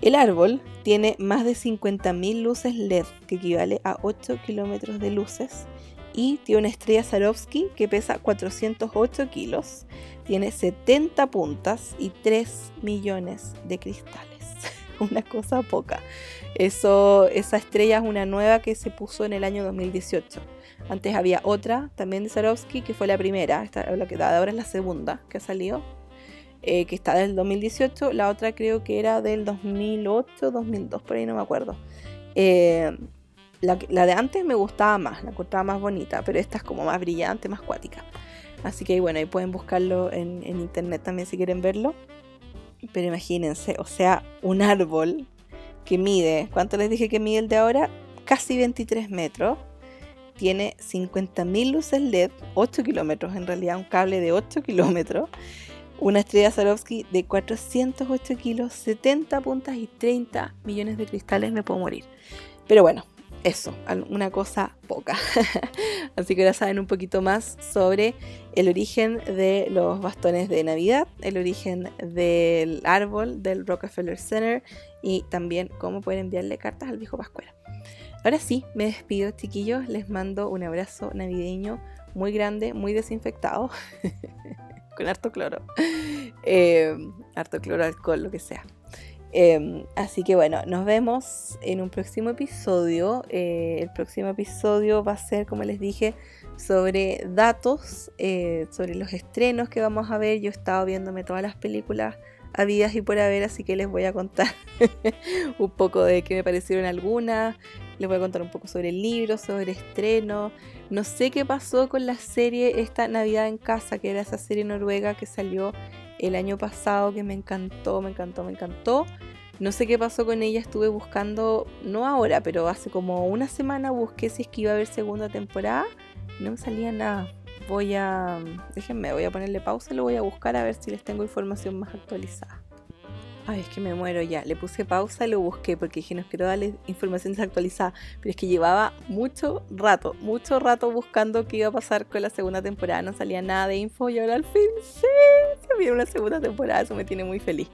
El árbol tiene más de 50.000 luces LED, que equivale a 8 kilómetros de luces, y tiene una estrella Swarovski que pesa 408 kilos, tiene 70 puntas y 3 millones de cristales. una cosa poca. Eso, esa estrella es una nueva que se puso en el año 2018. Antes había otra también de Swarovski que fue la primera, esta, la que ahora es la segunda que ha salido, eh, que está del 2018. La otra creo que era del 2008, 2002, por ahí no me acuerdo. Eh, la, de antes me gustaba más, la encontraba más bonita, pero esta es como más brillante, más cuática. Así que bueno, ahí pueden buscarlo en, en internet también si quieren verlo. Pero imagínense, o sea, un árbol que mide, ¿cuánto les dije que mide el de ahora? Casi 23 metros. Tiene 50.000 luces LED, 8 kilómetros, en realidad un cable de 8 kilómetros. Una estrella Swarovski de 408 kilos, 70 puntas y 30 millones de cristales, me puedo morir. Pero bueno, eso, una cosa poca. Así que ahora saben un poquito más sobre el origen de los bastones de Navidad, el origen del árbol del Rockefeller Center y también cómo pueden enviarle cartas al viejo Pascuera. Ahora sí, me despido chiquillos, les mando un abrazo navideño muy grande, muy desinfectado, con harto cloro, eh, harto cloro, alcohol, lo que sea. Em, así que bueno, nos vemos en un próximo episodio. Eh, el próximo episodio va a ser, como les dije, sobre datos, eh, sobre los estrenos que vamos a ver. Yo he estado viéndome todas las películas habidas y por haber, así que les voy a contar un poco de qué me parecieron algunas. Les voy a contar un poco sobre el libro, sobre estreno. No sé qué pasó con la serie esta Navidad en Casa, que era esa serie noruega que salió el año pasado que me encantó, me encantó, me encantó. No sé qué pasó con ella, estuve buscando, no ahora, pero hace como una semana busqué si es que iba a haber segunda temporada. No me salía nada. Voy a, déjenme, voy a ponerle pausa y lo voy a buscar a ver si les tengo información más actualizada. Ay, es que me muero ya. Le puse pausa lo busqué porque dije, no quiero darle información desactualizada. Pero es que llevaba mucho rato, mucho rato buscando qué iba a pasar con la segunda temporada. No salía nada de info y ahora al fin sí, se viene una segunda temporada. Eso me tiene muy feliz.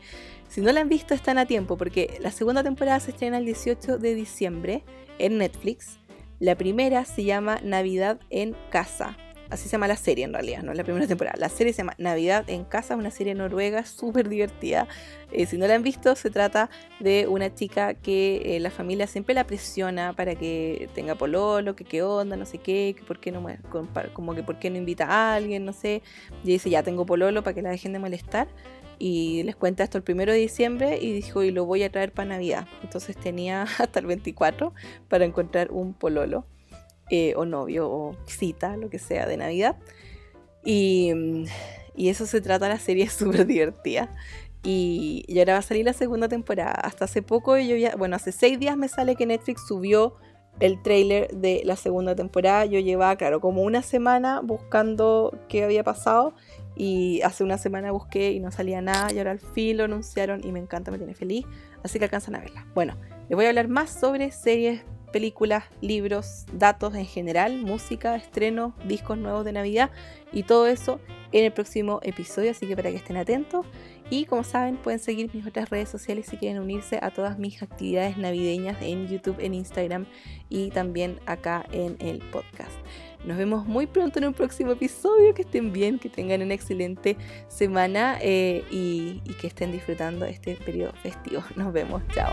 Si no la han visto, están a tiempo porque la segunda temporada se estrena el 18 de diciembre en Netflix. La primera se llama Navidad en Casa Así se llama la serie en realidad, no la primera temporada. La serie se llama Navidad en Casa, una serie noruega súper divertida. Eh, si no la han visto, se trata de una chica que eh, la familia siempre la presiona para que tenga pololo, que qué onda, no sé qué, que por qué no, como que por qué no invita a alguien, no sé. Y dice, ya tengo pololo para que la dejen de molestar. Y les cuenta esto el primero de diciembre y dijo, y lo voy a traer para Navidad. Entonces tenía hasta el 24 para encontrar un pololo. Eh, o novio o cita, lo que sea, de Navidad. Y, y eso se trata la serie, súper divertida. Y, y, ahora va a salir la segunda temporada. Hasta hace poco, yo ya, bueno, hace seis días me sale que Netflix subió el trailer de la segunda temporada. Yo llevaba, claro, como una semana buscando qué había pasado. Y hace una semana busqué y no salía nada. Y ahora al fin lo anunciaron y me encanta, me tiene feliz. Así que alcanzan a verla. Bueno, les voy a hablar más sobre series películas, libros, datos en general, música, estrenos, discos nuevos de Navidad y todo eso en el próximo episodio, así que para que estén atentos. Y como saben, pueden seguir mis otras redes sociales si quieren unirse a todas mis actividades navideñas en YouTube, en Instagram y también acá en el podcast. Nos vemos muy pronto en un próximo episodio. Que estén bien, que tengan una excelente semana eh, y, y que estén disfrutando este periodo festivo. Nos vemos. Chao.